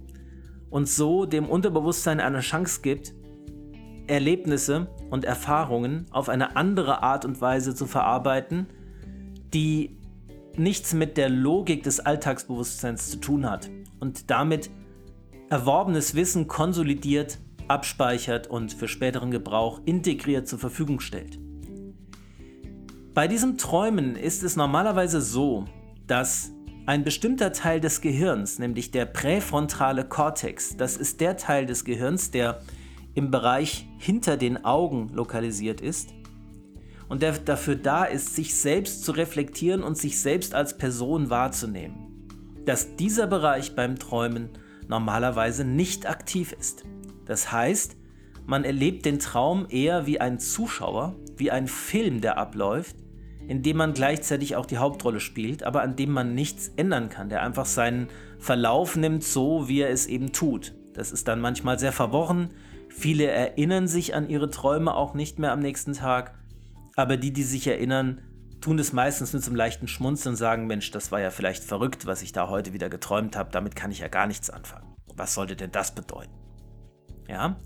Speaker 1: und so dem Unterbewusstsein eine Chance gibt, Erlebnisse und Erfahrungen auf eine andere Art und Weise zu verarbeiten, die nichts mit der Logik des Alltagsbewusstseins zu tun hat und damit erworbenes Wissen konsolidiert, abspeichert und für späteren Gebrauch integriert zur Verfügung stellt. Bei diesem Träumen ist es normalerweise so, dass ein bestimmter Teil des Gehirns, nämlich der präfrontale Kortex, das ist der Teil des Gehirns, der im Bereich hinter den Augen lokalisiert ist und der dafür da ist, sich selbst zu reflektieren und sich selbst als Person wahrzunehmen. Dass dieser Bereich beim Träumen normalerweise nicht aktiv ist. Das heißt, man erlebt den Traum eher wie ein Zuschauer, wie ein Film, der abläuft, in dem man gleichzeitig auch die Hauptrolle spielt, aber an dem man nichts ändern kann, der einfach seinen Verlauf nimmt, so wie er es eben tut. Das ist dann manchmal sehr verworren. Viele erinnern sich an ihre Träume auch nicht mehr am nächsten Tag, aber die, die sich erinnern, tun es meistens mit so einem leichten Schmunzeln und sagen, Mensch, das war ja vielleicht verrückt, was ich da heute wieder geträumt habe, damit kann ich ja gar nichts anfangen. Was sollte denn das bedeuten? Ja?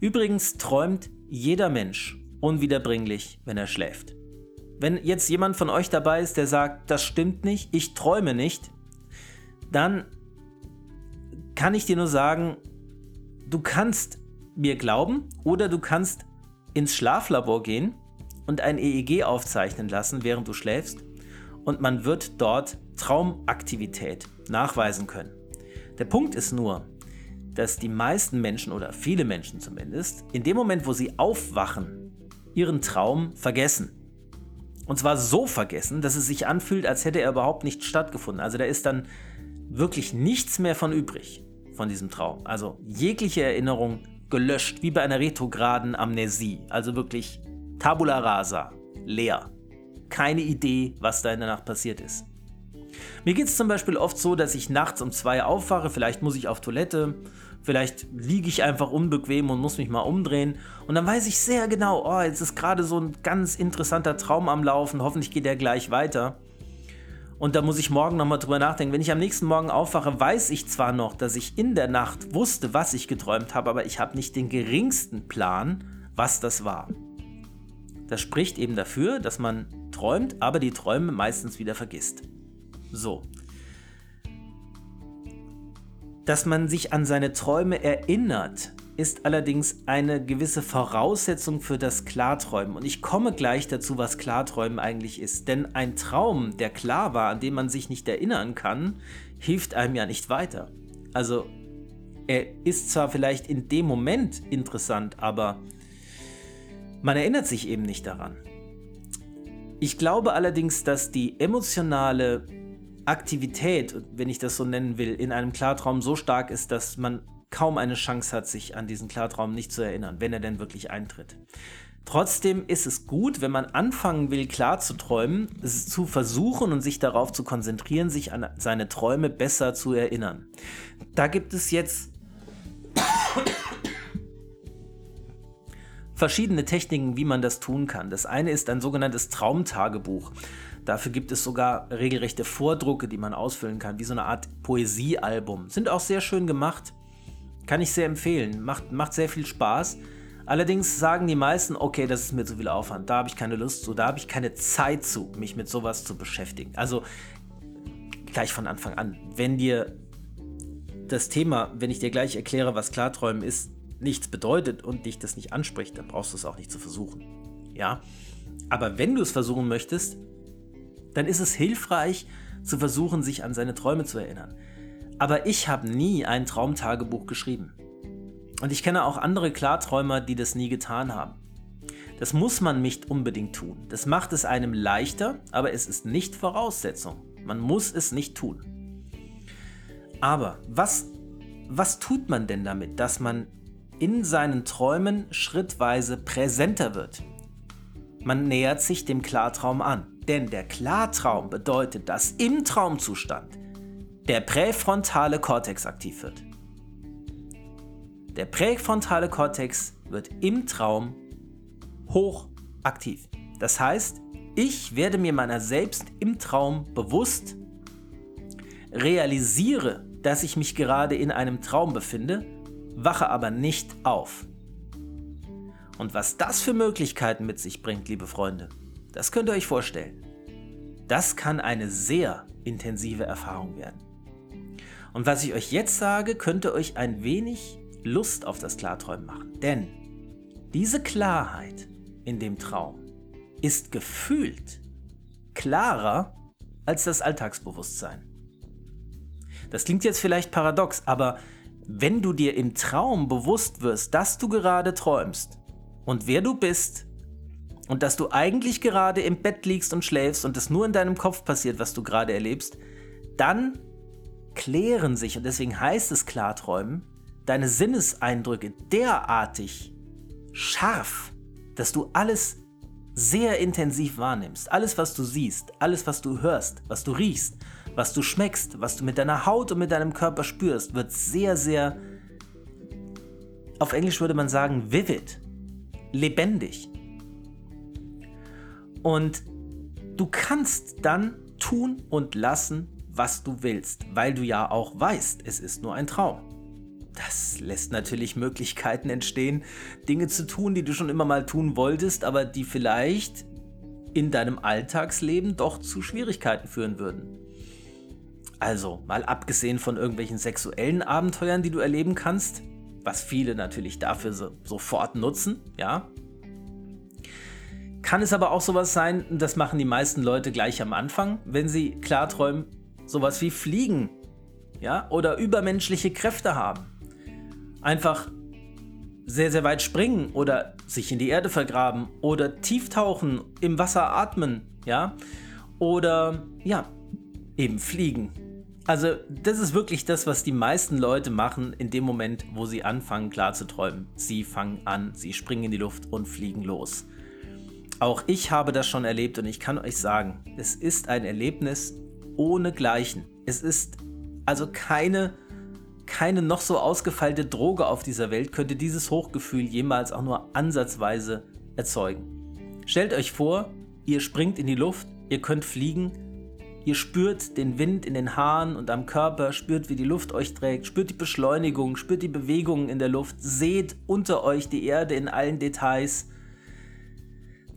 Speaker 1: Übrigens träumt jeder Mensch unwiederbringlich, wenn er schläft. Wenn jetzt jemand von euch dabei ist, der sagt, das stimmt nicht, ich träume nicht, dann kann ich dir nur sagen, du kannst mir glauben oder du kannst ins Schlaflabor gehen und ein EEG aufzeichnen lassen, während du schläfst und man wird dort Traumaktivität nachweisen können. Der Punkt ist nur, dass die meisten Menschen oder viele Menschen zumindest in dem Moment, wo sie aufwachen, ihren Traum vergessen. Und zwar so vergessen, dass es sich anfühlt, als hätte er überhaupt nicht stattgefunden. Also da ist dann wirklich nichts mehr von übrig von diesem Traum. Also jegliche Erinnerung gelöscht, wie bei einer retrograden Amnesie. Also wirklich tabula rasa, leer. Keine Idee, was da in der Nacht passiert ist. Mir geht es zum Beispiel oft so, dass ich nachts um zwei aufwache, vielleicht muss ich auf Toilette Vielleicht liege ich einfach unbequem und muss mich mal umdrehen. Und dann weiß ich sehr genau, oh, jetzt ist gerade so ein ganz interessanter Traum am Laufen. Hoffentlich geht der gleich weiter. Und da muss ich morgen nochmal drüber nachdenken. Wenn ich am nächsten Morgen aufwache, weiß ich zwar noch, dass ich in der Nacht wusste, was ich geträumt habe, aber ich habe nicht den geringsten Plan, was das war. Das spricht eben dafür, dass man träumt, aber die Träume meistens wieder vergisst. So, dass man sich an seine Träume erinnert, ist allerdings eine gewisse Voraussetzung für das Klarträumen. Und ich komme gleich dazu, was Klarträumen eigentlich ist. Denn ein Traum, der klar war, an den man sich nicht erinnern kann, hilft einem ja nicht weiter. Also er ist zwar vielleicht in dem Moment interessant, aber man erinnert sich eben nicht daran. Ich glaube allerdings, dass die emotionale Aktivität, wenn ich das so nennen will, in einem Klartraum so stark ist, dass man kaum eine Chance hat, sich an diesen Klartraum nicht zu erinnern, wenn er denn wirklich eintritt. Trotzdem ist es gut, wenn man anfangen will, klar zu träumen, zu versuchen und sich darauf zu konzentrieren, sich an seine Träume besser zu erinnern. Da gibt es jetzt verschiedene Techniken, wie man das tun kann. Das eine ist ein sogenanntes Traumtagebuch. Dafür gibt es sogar regelrechte Vordrucke, die man ausfüllen kann, wie so eine Art Poesiealbum. Sind auch sehr schön gemacht. Kann ich sehr empfehlen. Macht, macht sehr viel Spaß. Allerdings sagen die meisten, okay, das ist mir zu viel Aufwand, da habe ich keine Lust zu, da habe ich keine Zeit zu, mich mit sowas zu beschäftigen. Also gleich von Anfang an, wenn dir das Thema, wenn ich dir gleich erkläre, was Klarträumen ist, nichts bedeutet und dich das nicht anspricht, dann brauchst du es auch nicht zu versuchen. Ja? Aber wenn du es versuchen möchtest, dann ist es hilfreich zu versuchen, sich an seine Träume zu erinnern. Aber ich habe nie ein Traumtagebuch geschrieben. Und ich kenne auch andere Klarträumer, die das nie getan haben. Das muss man nicht unbedingt tun. Das macht es einem leichter, aber es ist nicht Voraussetzung. Man muss es nicht tun. Aber was, was tut man denn damit, dass man in seinen Träumen schrittweise präsenter wird? Man nähert sich dem Klartraum an. Denn der Klartraum bedeutet, dass im Traumzustand der präfrontale Kortex aktiv wird. Der präfrontale Kortex wird im Traum hoch aktiv. Das heißt, ich werde mir meiner selbst im Traum bewusst, realisiere, dass ich mich gerade in einem Traum befinde, wache aber nicht auf. Und was das für Möglichkeiten mit sich bringt, liebe Freunde, das könnt ihr euch vorstellen. Das kann eine sehr intensive Erfahrung werden. Und was ich euch jetzt sage, könnte euch ein wenig Lust auf das Klarträumen machen. Denn diese Klarheit in dem Traum ist gefühlt klarer als das Alltagsbewusstsein. Das klingt jetzt vielleicht paradox, aber wenn du dir im Traum bewusst wirst, dass du gerade träumst und wer du bist und dass du eigentlich gerade im Bett liegst und schläfst und es nur in deinem Kopf passiert, was du gerade erlebst, dann klären sich, und deswegen heißt es Klarträumen, deine Sinneseindrücke derartig scharf, dass du alles sehr intensiv wahrnimmst. Alles, was du siehst, alles, was du hörst, was du riechst, was du schmeckst, was du mit deiner Haut und mit deinem Körper spürst, wird sehr, sehr, auf Englisch würde man sagen, vivid, lebendig. Und du kannst dann tun und lassen, was du willst, weil du ja auch weißt, es ist nur ein Traum. Das lässt natürlich Möglichkeiten entstehen, Dinge zu tun, die du schon immer mal tun wolltest, aber die vielleicht in deinem Alltagsleben doch zu Schwierigkeiten führen würden. Also, mal abgesehen von irgendwelchen sexuellen Abenteuern, die du erleben kannst, was viele natürlich dafür so, sofort nutzen, ja. Kann es aber auch sowas sein, das machen die meisten Leute gleich am Anfang, wenn sie klarträumen, sowas wie Fliegen, ja, oder übermenschliche Kräfte haben. Einfach sehr, sehr weit springen oder sich in die Erde vergraben oder tief tauchen, im Wasser atmen, ja, oder ja, eben fliegen. Also, das ist wirklich das, was die meisten Leute machen in dem Moment, wo sie anfangen klar zu träumen. Sie fangen an, sie springen in die Luft und fliegen los. Auch ich habe das schon erlebt und ich kann euch sagen, es ist ein Erlebnis ohne Gleichen. Es ist also keine, keine noch so ausgefeilte Droge auf dieser Welt könnte dieses Hochgefühl jemals auch nur ansatzweise erzeugen. Stellt euch vor, ihr springt in die Luft, ihr könnt fliegen, ihr spürt den Wind in den Haaren und am Körper, spürt, wie die Luft euch trägt, spürt die Beschleunigung, spürt die Bewegungen in der Luft, seht unter euch die Erde in allen Details.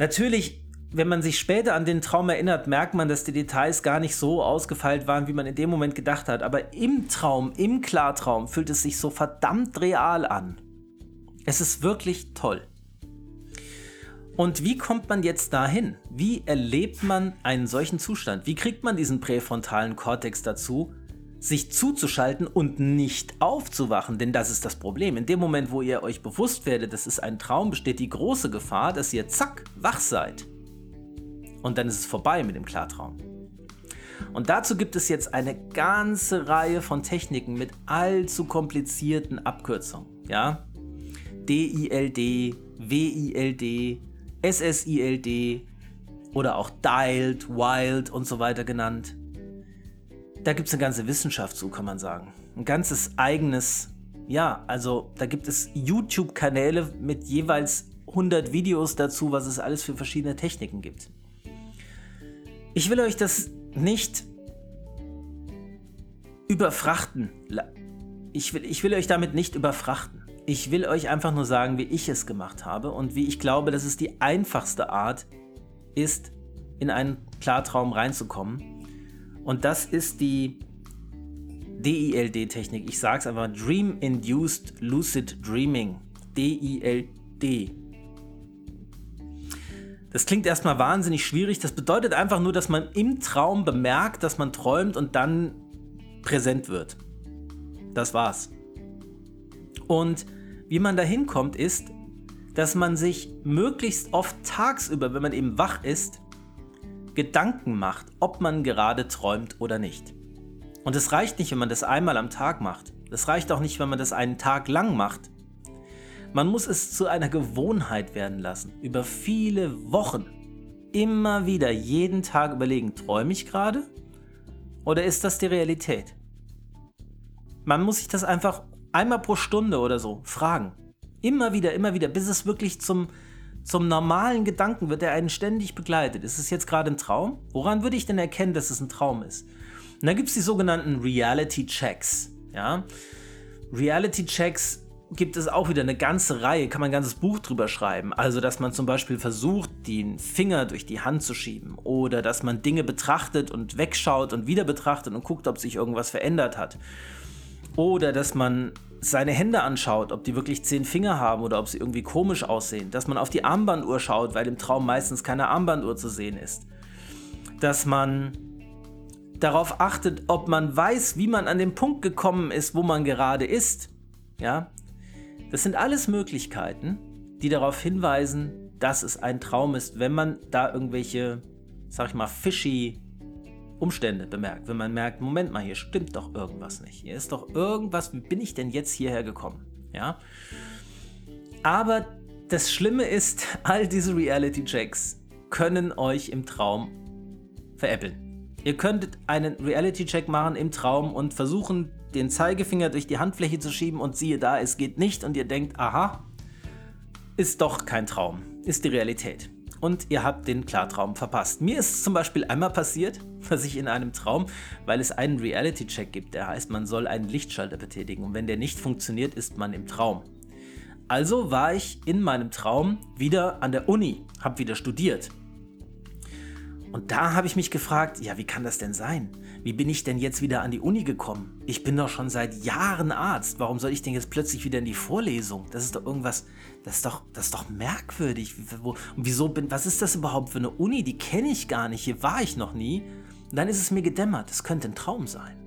Speaker 1: Natürlich wenn man sich später an den Traum erinnert, merkt man, dass die Details gar nicht so ausgefeilt waren, wie man in dem Moment gedacht hat. Aber im Traum, im Klartraum, fühlt es sich so verdammt real an. Es ist wirklich toll. Und wie kommt man jetzt dahin? Wie erlebt man einen solchen Zustand? Wie kriegt man diesen präfrontalen Kortex dazu, sich zuzuschalten und nicht aufzuwachen? Denn das ist das Problem. In dem Moment, wo ihr euch bewusst werdet, das ist ein Traum, besteht die große Gefahr, dass ihr zack, wach seid und dann ist es vorbei mit dem Klartraum. Und dazu gibt es jetzt eine ganze Reihe von Techniken mit allzu komplizierten Abkürzungen. Ja? DILD, WILD, SSILD oder auch Dialed, Wild und so weiter genannt. Da gibt es eine ganze Wissenschaft zu, kann man sagen. Ein ganzes eigenes, ja, also da gibt es YouTube-Kanäle mit jeweils 100 Videos dazu, was es alles für verschiedene Techniken gibt. Ich will euch das nicht überfrachten. Ich will, ich will euch damit nicht überfrachten. Ich will euch einfach nur sagen, wie ich es gemacht habe und wie ich glaube, dass es die einfachste Art ist, in einen Klartraum reinzukommen. Und das ist die DILD-Technik. Ich sage es einfach, Dream Induced Lucid Dreaming. DILD. Das klingt erstmal wahnsinnig schwierig. Das bedeutet einfach nur, dass man im Traum bemerkt, dass man träumt und dann präsent wird. Das war's. Und wie man da hinkommt, ist, dass man sich möglichst oft tagsüber, wenn man eben wach ist, Gedanken macht, ob man gerade träumt oder nicht. Und es reicht nicht, wenn man das einmal am Tag macht. Es reicht auch nicht, wenn man das einen Tag lang macht. Man muss es zu einer Gewohnheit werden lassen, über viele Wochen. Immer wieder, jeden Tag überlegen, träume ich gerade? Oder ist das die Realität? Man muss sich das einfach einmal pro Stunde oder so fragen. Immer wieder, immer wieder, bis es wirklich zum, zum normalen Gedanken wird, der einen ständig begleitet. Ist es jetzt gerade ein Traum? Woran würde ich denn erkennen, dass es ein Traum ist? Und dann gibt es die sogenannten Reality Checks. Ja? Reality Checks gibt es auch wieder eine ganze Reihe, kann man ein ganzes Buch drüber schreiben. Also, dass man zum Beispiel versucht, den Finger durch die Hand zu schieben oder dass man Dinge betrachtet und wegschaut und wieder betrachtet und guckt, ob sich irgendwas verändert hat. Oder dass man seine Hände anschaut, ob die wirklich zehn Finger haben oder ob sie irgendwie komisch aussehen. Dass man auf die Armbanduhr schaut, weil im Traum meistens keine Armbanduhr zu sehen ist. Dass man darauf achtet, ob man weiß, wie man an den Punkt gekommen ist, wo man gerade ist Ja, das sind alles Möglichkeiten, die darauf hinweisen, dass es ein Traum ist, wenn man da irgendwelche, sag ich mal, fishy Umstände bemerkt. Wenn man merkt, Moment mal, hier stimmt doch irgendwas nicht. Hier ist doch irgendwas, wie bin ich denn jetzt hierher gekommen? Ja. Aber das Schlimme ist, all diese Reality-Checks können euch im Traum veräppeln. Ihr könntet einen Reality-Check machen im Traum und versuchen, den Zeigefinger durch die Handfläche zu schieben und siehe da, es geht nicht und ihr denkt, aha, ist doch kein Traum, ist die Realität. Und ihr habt den Klartraum verpasst. Mir ist zum Beispiel einmal passiert, dass ich in einem Traum, weil es einen Reality-Check gibt, der heißt, man soll einen Lichtschalter betätigen und wenn der nicht funktioniert, ist man im Traum. Also war ich in meinem Traum wieder an der Uni, habe wieder studiert und da habe ich mich gefragt, ja, wie kann das denn sein? Wie bin ich denn jetzt wieder an die Uni gekommen? Ich bin doch schon seit Jahren Arzt. Warum soll ich denn jetzt plötzlich wieder in die Vorlesung? Das ist doch irgendwas, das ist doch, das ist doch merkwürdig. Und wieso bin, was ist das überhaupt für eine Uni? Die kenne ich gar nicht. Hier war ich noch nie. Und dann ist es mir gedämmert. Das könnte ein Traum sein.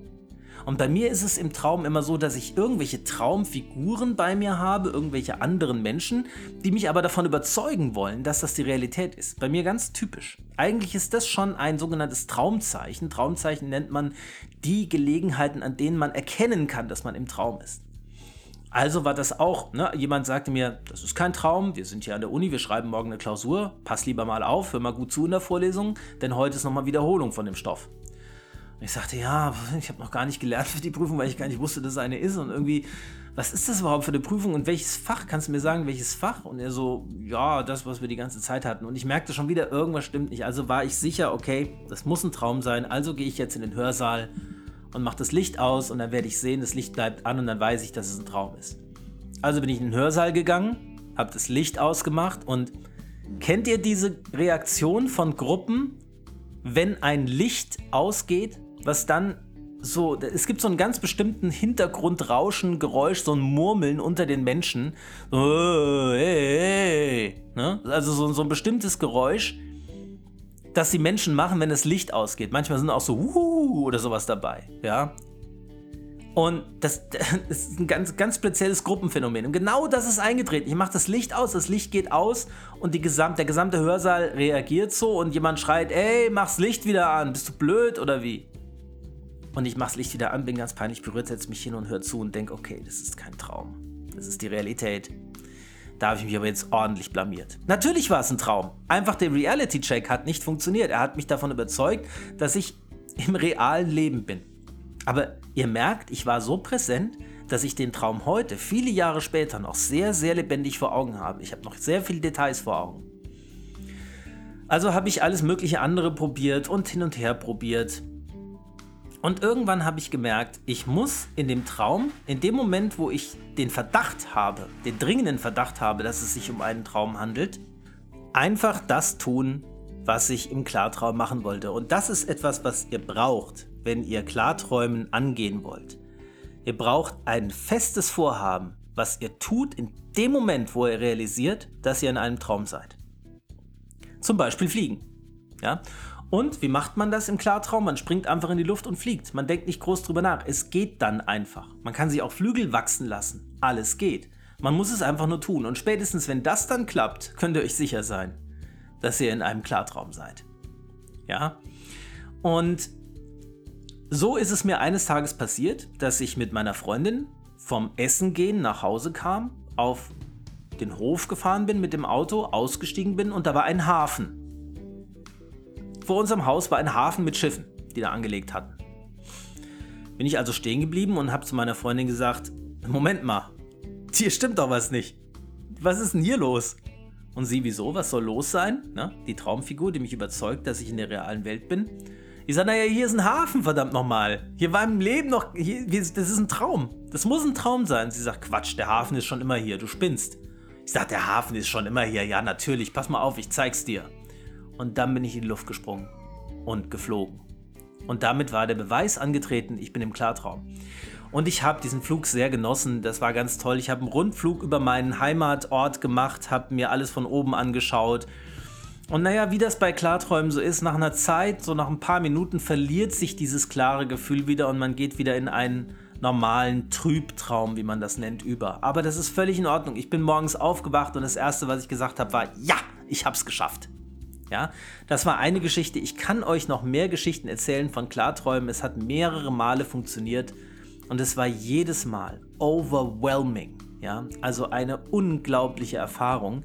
Speaker 1: Und bei mir ist es im Traum immer so, dass ich irgendwelche Traumfiguren bei mir habe, irgendwelche anderen Menschen, die mich aber davon überzeugen wollen, dass das die Realität ist. Bei mir ganz typisch. Eigentlich ist das schon ein sogenanntes Traumzeichen. Traumzeichen nennt man die Gelegenheiten, an denen man erkennen kann, dass man im Traum ist. Also war das auch, ne? jemand sagte mir, das ist kein Traum, wir sind hier an der Uni, wir schreiben morgen eine Klausur, pass lieber mal auf, hör mal gut zu in der Vorlesung, denn heute ist nochmal Wiederholung von dem Stoff. Ich sagte, ja, ich habe noch gar nicht gelernt für die Prüfung, weil ich gar nicht wusste, dass es eine ist. Und irgendwie, was ist das überhaupt für eine Prüfung und welches Fach? Kannst du mir sagen, welches Fach? Und er so, ja, das, was wir die ganze Zeit hatten. Und ich merkte schon wieder, irgendwas stimmt nicht. Also war ich sicher, okay, das muss ein Traum sein. Also gehe ich jetzt in den Hörsaal und mache das Licht aus und dann werde ich sehen, das Licht bleibt an und dann weiß ich, dass es ein Traum ist. Also bin ich in den Hörsaal gegangen, habe das Licht ausgemacht und kennt ihr diese Reaktion von Gruppen, wenn ein Licht ausgeht was dann so, es gibt so einen ganz bestimmten Hintergrundrauschen, Geräusch, so ein Murmeln unter den Menschen. So, hey, hey, ne? Also so, so ein bestimmtes Geräusch, das die Menschen machen, wenn das Licht ausgeht. Manchmal sind auch so Wuhu oder sowas dabei, ja. Und das, das, ist ein ganz, ganz spezielles Gruppenphänomen. Und genau das ist eingetreten. Ich mache das Licht aus, das Licht geht aus und die gesamt, der gesamte Hörsaal reagiert so und jemand schreit, ey, mach's Licht wieder an, bist du blöd oder wie? Und ich mache das Licht wieder an, bin ganz peinlich berührt, setze mich hin und höre zu und denke, okay, das ist kein Traum. Das ist die Realität. Da habe ich mich aber jetzt ordentlich blamiert. Natürlich war es ein Traum. Einfach der Reality-Check hat nicht funktioniert. Er hat mich davon überzeugt, dass ich im realen Leben bin. Aber ihr merkt, ich war so präsent, dass ich den Traum heute, viele Jahre später, noch sehr, sehr lebendig vor Augen habe. Ich habe noch sehr viele Details vor Augen. Also habe ich alles mögliche andere probiert und hin und her probiert. Und irgendwann habe ich gemerkt, ich muss in dem Traum, in dem Moment, wo ich den Verdacht habe, den dringenden Verdacht habe, dass es sich um einen Traum handelt, einfach das tun, was ich im Klartraum machen wollte. Und das ist etwas, was ihr braucht, wenn ihr Klarträumen angehen wollt. Ihr braucht ein festes Vorhaben, was ihr tut in dem Moment, wo ihr realisiert, dass ihr in einem Traum seid. Zum Beispiel fliegen. Ja? Und wie macht man das im Klartraum? Man springt einfach in die Luft und fliegt. Man denkt nicht groß drüber nach. Es geht dann einfach. Man kann sich auch Flügel wachsen lassen. Alles geht. Man muss es einfach nur tun. Und spätestens, wenn das dann klappt, könnt ihr euch sicher sein, dass ihr in einem Klartraum seid. Ja? Und so ist es mir eines Tages passiert, dass ich mit meiner Freundin vom Essen gehen nach Hause kam, auf den Hof gefahren bin mit dem Auto, ausgestiegen bin und da war ein Hafen. Vor unserem Haus war ein Hafen mit Schiffen, die da angelegt hatten. Bin ich also stehen geblieben und habe zu meiner Freundin gesagt, Moment mal, hier stimmt doch was nicht. Was ist denn hier los? Und sie, wieso? Was soll los sein? Na, die Traumfigur, die mich überzeugt, dass ich in der realen Welt bin. Ich sage, naja, hier ist ein Hafen, verdammt nochmal. Hier war im Leben noch, hier, das ist ein Traum. Das muss ein Traum sein. Sie sagt, Quatsch, der Hafen ist schon immer hier, du spinnst. Ich sage, der Hafen ist schon immer hier. Ja, natürlich, pass mal auf, ich zeig's dir. Und dann bin ich in die Luft gesprungen und geflogen. Und damit war der Beweis angetreten, ich bin im Klartraum. Und ich habe diesen Flug sehr genossen, das war ganz toll. Ich habe einen Rundflug über meinen Heimatort gemacht, habe mir alles von oben angeschaut. Und naja, wie das bei Klarträumen so ist, nach einer Zeit, so nach ein paar Minuten, verliert sich dieses klare Gefühl wieder und man geht wieder in einen normalen Trübtraum, wie man das nennt, über. Aber das ist völlig in Ordnung. Ich bin morgens aufgewacht und das Erste, was ich gesagt habe, war, ja, ich hab's geschafft. Ja, das war eine Geschichte. Ich kann euch noch mehr Geschichten erzählen von Klarträumen. Es hat mehrere Male funktioniert und es war jedes Mal overwhelming. Ja, also eine unglaubliche Erfahrung.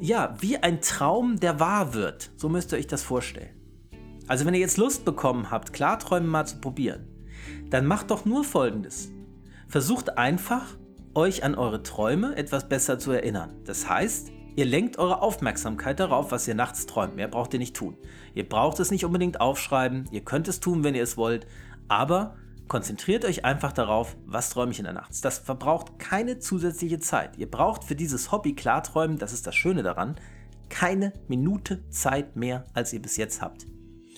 Speaker 1: Ja, wie ein Traum, der wahr wird. So müsst ihr euch das vorstellen. Also wenn ihr jetzt Lust bekommen habt, Klarträumen mal zu probieren, dann macht doch nur Folgendes. Versucht einfach, euch an eure Träume etwas besser zu erinnern. Das heißt, ihr lenkt eure Aufmerksamkeit darauf, was ihr nachts träumt. Mehr braucht ihr nicht tun. Ihr braucht es nicht unbedingt aufschreiben, ihr könnt es tun, wenn ihr es wollt, aber konzentriert euch einfach darauf, was träume ich in der Nacht. Das verbraucht keine zusätzliche Zeit. Ihr braucht für dieses Hobby Klarträumen, das ist das Schöne daran, keine Minute Zeit mehr, als ihr bis jetzt habt.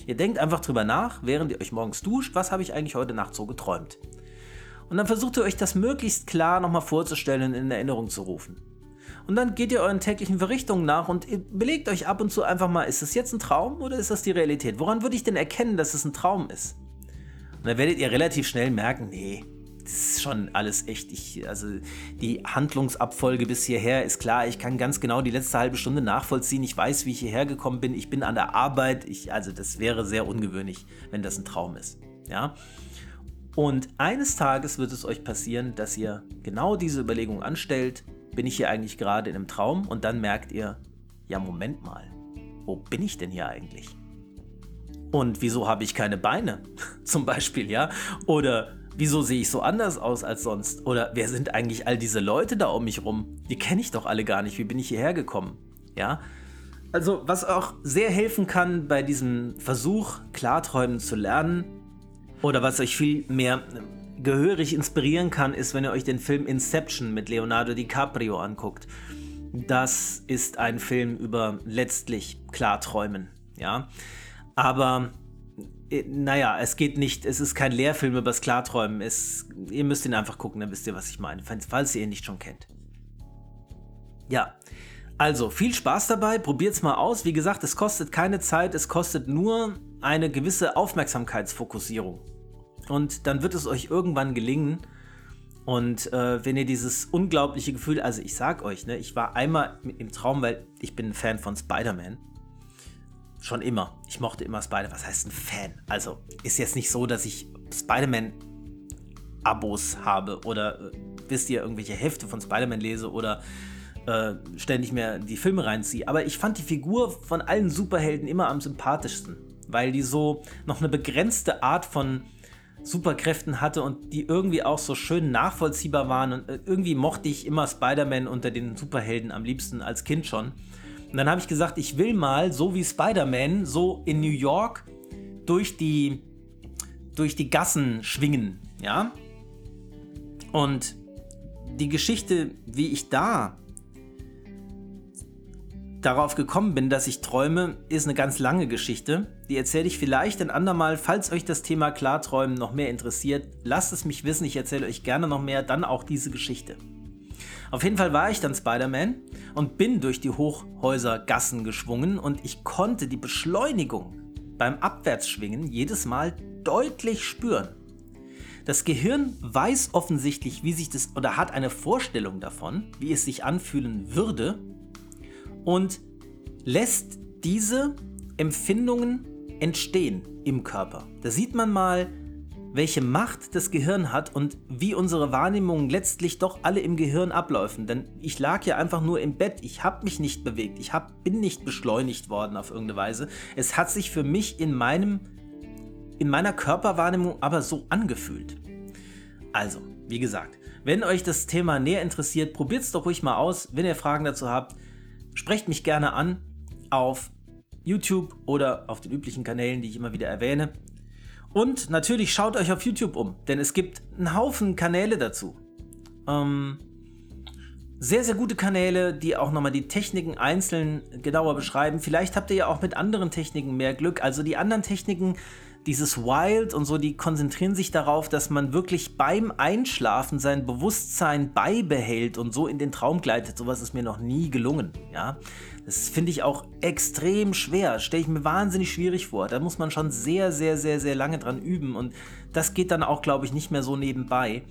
Speaker 1: Ihr denkt einfach drüber nach, während ihr euch morgens duscht, was habe ich eigentlich heute Nacht so geträumt. Und dann versucht ihr euch das möglichst klar nochmal vorzustellen und in Erinnerung zu rufen. Und dann geht ihr euren täglichen Verrichtungen nach und belegt euch ab und zu einfach mal, ist das jetzt ein Traum oder ist das die Realität? Woran würde ich denn erkennen, dass es ein Traum ist? Und dann werdet ihr relativ schnell merken, nee, das ist schon alles echt. Ich, also die Handlungsabfolge bis hierher ist klar. Ich kann ganz genau die letzte halbe Stunde nachvollziehen. Ich weiß, wie ich hierher gekommen bin. Ich bin an der Arbeit. Ich, also das wäre sehr ungewöhnlich, wenn das ein Traum ist. Ja. Und eines Tages wird es euch passieren, dass ihr genau diese Überlegung anstellt. Bin ich hier eigentlich gerade in einem Traum? Und dann merkt ihr, ja, Moment mal. Wo bin ich denn hier eigentlich? Und wieso habe ich keine Beine? Zum Beispiel, ja? Oder wieso sehe ich so anders aus als sonst? Oder wer sind eigentlich all diese Leute da um mich rum? Die kenne ich doch alle gar nicht. Wie bin ich hierher gekommen? Ja? Also, was auch sehr helfen kann bei diesem Versuch, Klarträumen zu lernen, oder was euch viel mehr gehörig inspirieren kann, ist, wenn ihr euch den Film Inception mit Leonardo DiCaprio anguckt. Das ist ein Film über letztlich Klarträumen, ja. Aber äh, naja, es geht nicht, es ist kein Lehrfilm über das Klarträumen. Es, ihr müsst ihn einfach gucken, dann wisst ihr, was ich meine, falls ihr ihn nicht schon kennt. Ja, also viel Spaß dabei, probiert es mal aus. Wie gesagt, es kostet keine Zeit, es kostet nur eine gewisse Aufmerksamkeitsfokussierung. Und dann wird es euch irgendwann gelingen. Und äh, wenn ihr dieses unglaubliche Gefühl, also ich sag euch, ne, ich war einmal im Traum, weil ich bin ein Fan von Spider-Man. Schon immer. Ich mochte immer Spider. man Was heißt ein Fan? Also ist jetzt nicht so, dass ich Spider-Man-Abos habe oder äh, wisst ihr, irgendwelche Hefte von Spider-Man lese oder äh, ständig mir die Filme reinziehe. Aber ich fand die Figur von allen Superhelden immer am sympathischsten, weil die so noch eine begrenzte Art von Superkräften hatte und die irgendwie auch so schön nachvollziehbar waren. Und äh, irgendwie mochte ich immer Spider-Man unter den Superhelden am liebsten als Kind schon. Und dann habe ich gesagt, ich will mal, so wie Spider-Man, so in New York durch die, durch die Gassen schwingen, ja. Und die Geschichte, wie ich da darauf gekommen bin, dass ich träume, ist eine ganz lange Geschichte. Die erzähle ich vielleicht ein andermal, falls euch das Thema Klarträumen noch mehr interessiert. Lasst es mich wissen, ich erzähle euch gerne noch mehr, dann auch diese Geschichte. Auf jeden Fall war ich dann Spider-Man und bin durch die Hochhäusergassen geschwungen und ich konnte die Beschleunigung beim Abwärtsschwingen jedes Mal deutlich spüren. Das Gehirn weiß offensichtlich, wie sich das oder hat eine Vorstellung davon, wie es sich anfühlen würde und lässt diese Empfindungen entstehen im Körper. Da sieht man mal, welche Macht das Gehirn hat und wie unsere Wahrnehmungen letztlich doch alle im Gehirn abläufen. Denn ich lag ja einfach nur im Bett, ich habe mich nicht bewegt, ich hab, bin nicht beschleunigt worden auf irgendeine Weise. Es hat sich für mich in meinem in meiner Körperwahrnehmung aber so angefühlt. Also, wie gesagt, wenn euch das Thema näher interessiert, probiert es doch ruhig mal aus. Wenn ihr Fragen dazu habt, sprecht mich gerne an auf YouTube oder auf den üblichen Kanälen, die ich immer wieder erwähne. Und natürlich schaut euch auf YouTube um, denn es gibt einen Haufen Kanäle dazu. Ähm, sehr, sehr gute Kanäle, die auch nochmal die Techniken einzeln genauer beschreiben. Vielleicht habt ihr ja auch mit anderen Techniken mehr Glück. Also die anderen Techniken, dieses Wild und so, die konzentrieren sich darauf, dass man wirklich beim Einschlafen sein Bewusstsein beibehält und so in den Traum gleitet. Sowas ist mir noch nie gelungen, ja. Das finde ich auch extrem schwer, stelle ich mir wahnsinnig schwierig vor. Da muss man schon sehr, sehr, sehr, sehr lange dran üben und das geht dann auch, glaube ich, nicht mehr so nebenbei.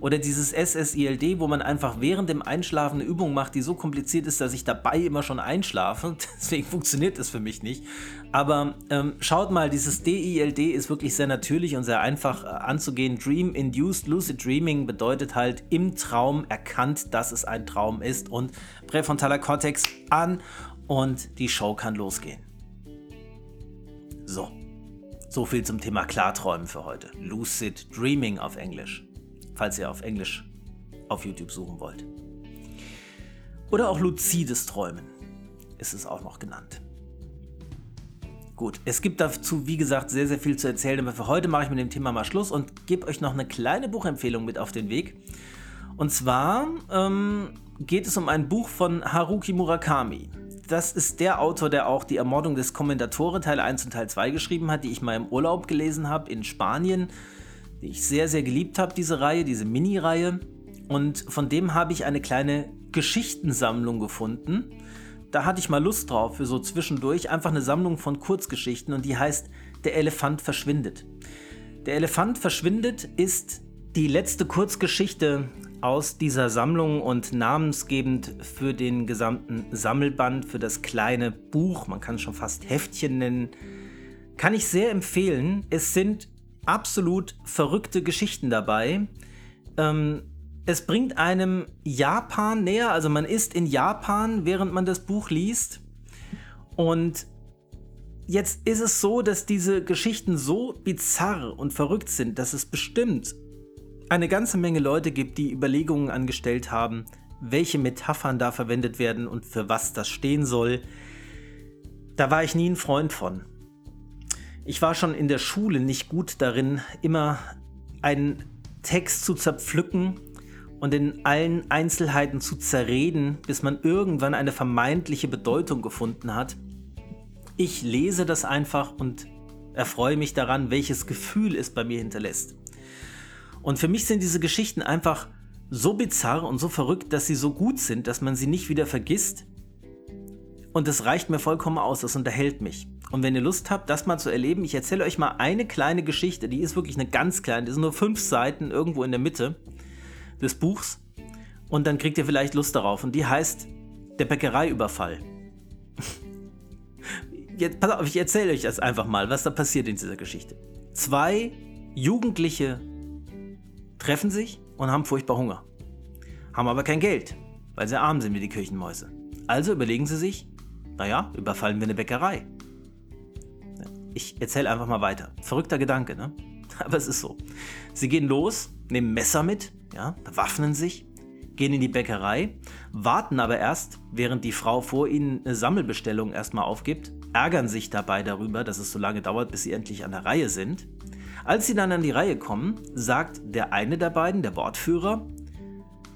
Speaker 1: Oder dieses SSILD, wo man einfach während dem Einschlafen eine Übung macht, die so kompliziert ist, dass ich dabei immer schon einschlafe. Deswegen funktioniert das für mich nicht. Aber ähm, schaut mal, dieses DILD ist wirklich sehr natürlich und sehr einfach äh, anzugehen. Dream Induced Lucid Dreaming bedeutet halt im Traum erkannt, dass es ein Traum ist und präfrontaler Kortex an und die Show kann losgehen. So, so viel zum Thema Klarträumen für heute. Lucid Dreaming auf Englisch, falls ihr auf Englisch auf YouTube suchen wollt. Oder auch luzides Träumen ist es auch noch genannt. Gut, es gibt dazu, wie gesagt, sehr, sehr viel zu erzählen, aber für heute mache ich mit dem Thema mal Schluss und gebe euch noch eine kleine Buchempfehlung mit auf den Weg. Und zwar ähm, geht es um ein Buch von Haruki Murakami. Das ist der Autor, der auch die Ermordung des Kommendatore Teil 1 und Teil 2 geschrieben hat, die ich mal im Urlaub gelesen habe in Spanien, die ich sehr, sehr geliebt habe, diese Reihe, diese Mini-Reihe. Und von dem habe ich eine kleine Geschichtensammlung gefunden da hatte ich mal Lust drauf für so zwischendurch einfach eine Sammlung von Kurzgeschichten und die heißt Der Elefant verschwindet. Der Elefant verschwindet ist die letzte Kurzgeschichte aus dieser Sammlung und namensgebend für den gesamten Sammelband, für das kleine Buch, man kann es schon fast Heftchen nennen, kann ich sehr empfehlen. Es sind absolut verrückte Geschichten dabei. Ähm, es bringt einem Japan näher, also man ist in Japan, während man das Buch liest. Und jetzt ist es so, dass diese Geschichten so bizarr und verrückt sind, dass es bestimmt eine ganze Menge Leute gibt, die Überlegungen angestellt haben, welche Metaphern da verwendet werden und für was das stehen soll. Da war ich nie ein Freund von. Ich war schon in der Schule nicht gut darin, immer einen Text zu zerpflücken und in allen Einzelheiten zu zerreden, bis man irgendwann eine vermeintliche Bedeutung gefunden hat. Ich lese das einfach und erfreue mich daran, welches Gefühl es bei mir hinterlässt. Und für mich sind diese Geschichten einfach so bizarr und so verrückt, dass sie so gut sind, dass man sie nicht wieder vergisst. Und das reicht mir vollkommen aus, das unterhält mich. Und wenn ihr Lust habt, das mal zu erleben, ich erzähle euch mal eine kleine Geschichte, die ist wirklich eine ganz kleine, die sind nur fünf Seiten irgendwo in der Mitte des Buchs und dann kriegt ihr vielleicht Lust darauf. Und die heißt Der Bäckereiüberfall. Jetzt, pass auf, ich erzähle euch das einfach mal, was da passiert in dieser Geschichte. Zwei Jugendliche treffen sich und haben furchtbar Hunger. Haben aber kein Geld, weil sie arm sind wie die Kirchenmäuse. Also überlegen sie sich, naja, überfallen wir eine Bäckerei. Ich erzähle einfach mal weiter. Verrückter Gedanke, ne? Aber es ist so. Sie gehen los, nehmen Messer mit, ja, bewaffnen sich, gehen in die Bäckerei, warten aber erst, während die Frau vor ihnen eine Sammelbestellung erstmal aufgibt, ärgern sich dabei darüber, dass es so lange dauert, bis sie endlich an der Reihe sind. Als sie dann an die Reihe kommen, sagt der eine der beiden, der Wortführer,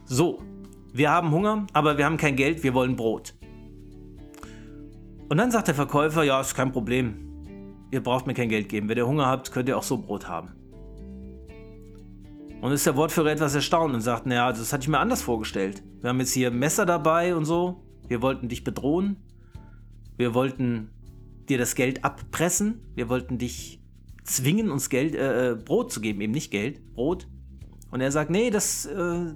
Speaker 1: so, wir haben Hunger, aber wir haben kein Geld, wir wollen Brot. Und dann sagt der Verkäufer, ja, ist kein Problem. Ihr braucht mir kein Geld geben. Wenn ihr Hunger habt, könnt ihr auch so Brot haben. Und ist der Wortführer etwas erstaunt und sagt, naja, das hatte ich mir anders vorgestellt. Wir haben jetzt hier Messer dabei und so. Wir wollten dich bedrohen. Wir wollten dir das Geld abpressen. Wir wollten dich zwingen, uns Geld, äh, äh Brot zu geben, eben nicht Geld, Brot. Und er sagt, nee, das, äh,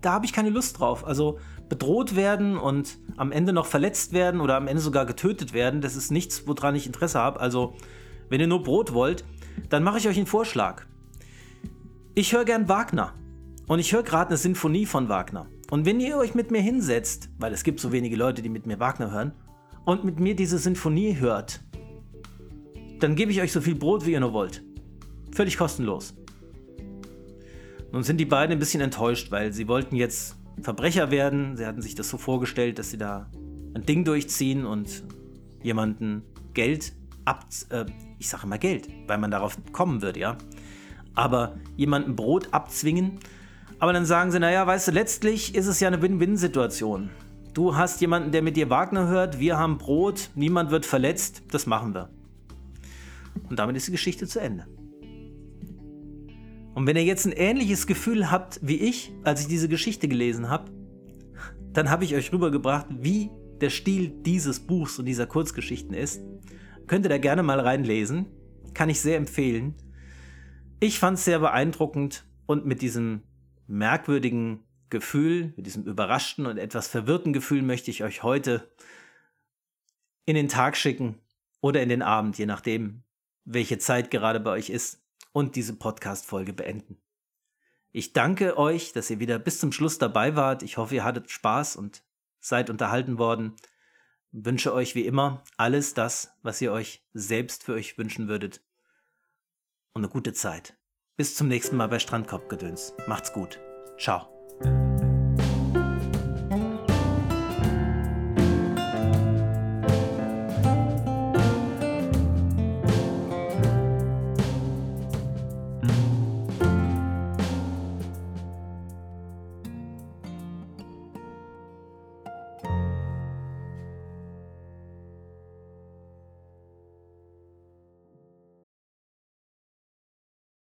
Speaker 1: da habe ich keine Lust drauf. Also bedroht werden und am Ende noch verletzt werden oder am Ende sogar getötet werden, das ist nichts, woran ich Interesse habe. Also, wenn ihr nur Brot wollt, dann mache ich euch einen Vorschlag. Ich höre gern Wagner. Und ich höre gerade eine Sinfonie von Wagner. Und wenn ihr euch mit mir hinsetzt, weil es gibt so wenige Leute, die mit mir Wagner hören, und mit mir diese Sinfonie hört, dann gebe ich euch so viel Brot, wie ihr nur wollt. Völlig kostenlos. Nun sind die beiden ein bisschen enttäuscht, weil sie wollten jetzt Verbrecher werden. Sie hatten sich das so vorgestellt, dass sie da ein Ding durchziehen und jemanden Geld ab... Äh, ich sage immer Geld, weil man darauf kommen wird, ja aber jemandem Brot abzwingen. Aber dann sagen sie, naja, weißt du, letztlich ist es ja eine Win-Win-Situation. Du hast jemanden, der mit dir Wagner hört, wir haben Brot, niemand wird verletzt, das machen wir. Und damit ist die Geschichte zu Ende. Und wenn ihr jetzt ein ähnliches Gefühl habt wie ich, als ich diese Geschichte gelesen habe, dann habe ich euch rübergebracht, wie der Stil dieses Buchs und dieser Kurzgeschichten ist. Könnt ihr da gerne mal reinlesen. Kann ich sehr empfehlen. Ich fand es sehr beeindruckend und mit diesem merkwürdigen Gefühl, mit diesem überraschten und etwas verwirrten Gefühl möchte ich euch heute in den Tag schicken oder in den Abend, je nachdem, welche Zeit gerade bei euch ist, und diese Podcast-Folge beenden. Ich danke euch, dass ihr wieder bis zum Schluss dabei wart. Ich hoffe, ihr hattet Spaß und seid unterhalten worden. Wünsche euch wie immer alles das, was ihr euch selbst für euch wünschen würdet. Und eine gute Zeit. Bis zum nächsten Mal bei Strandkorbgedöns. Macht's gut. Ciao.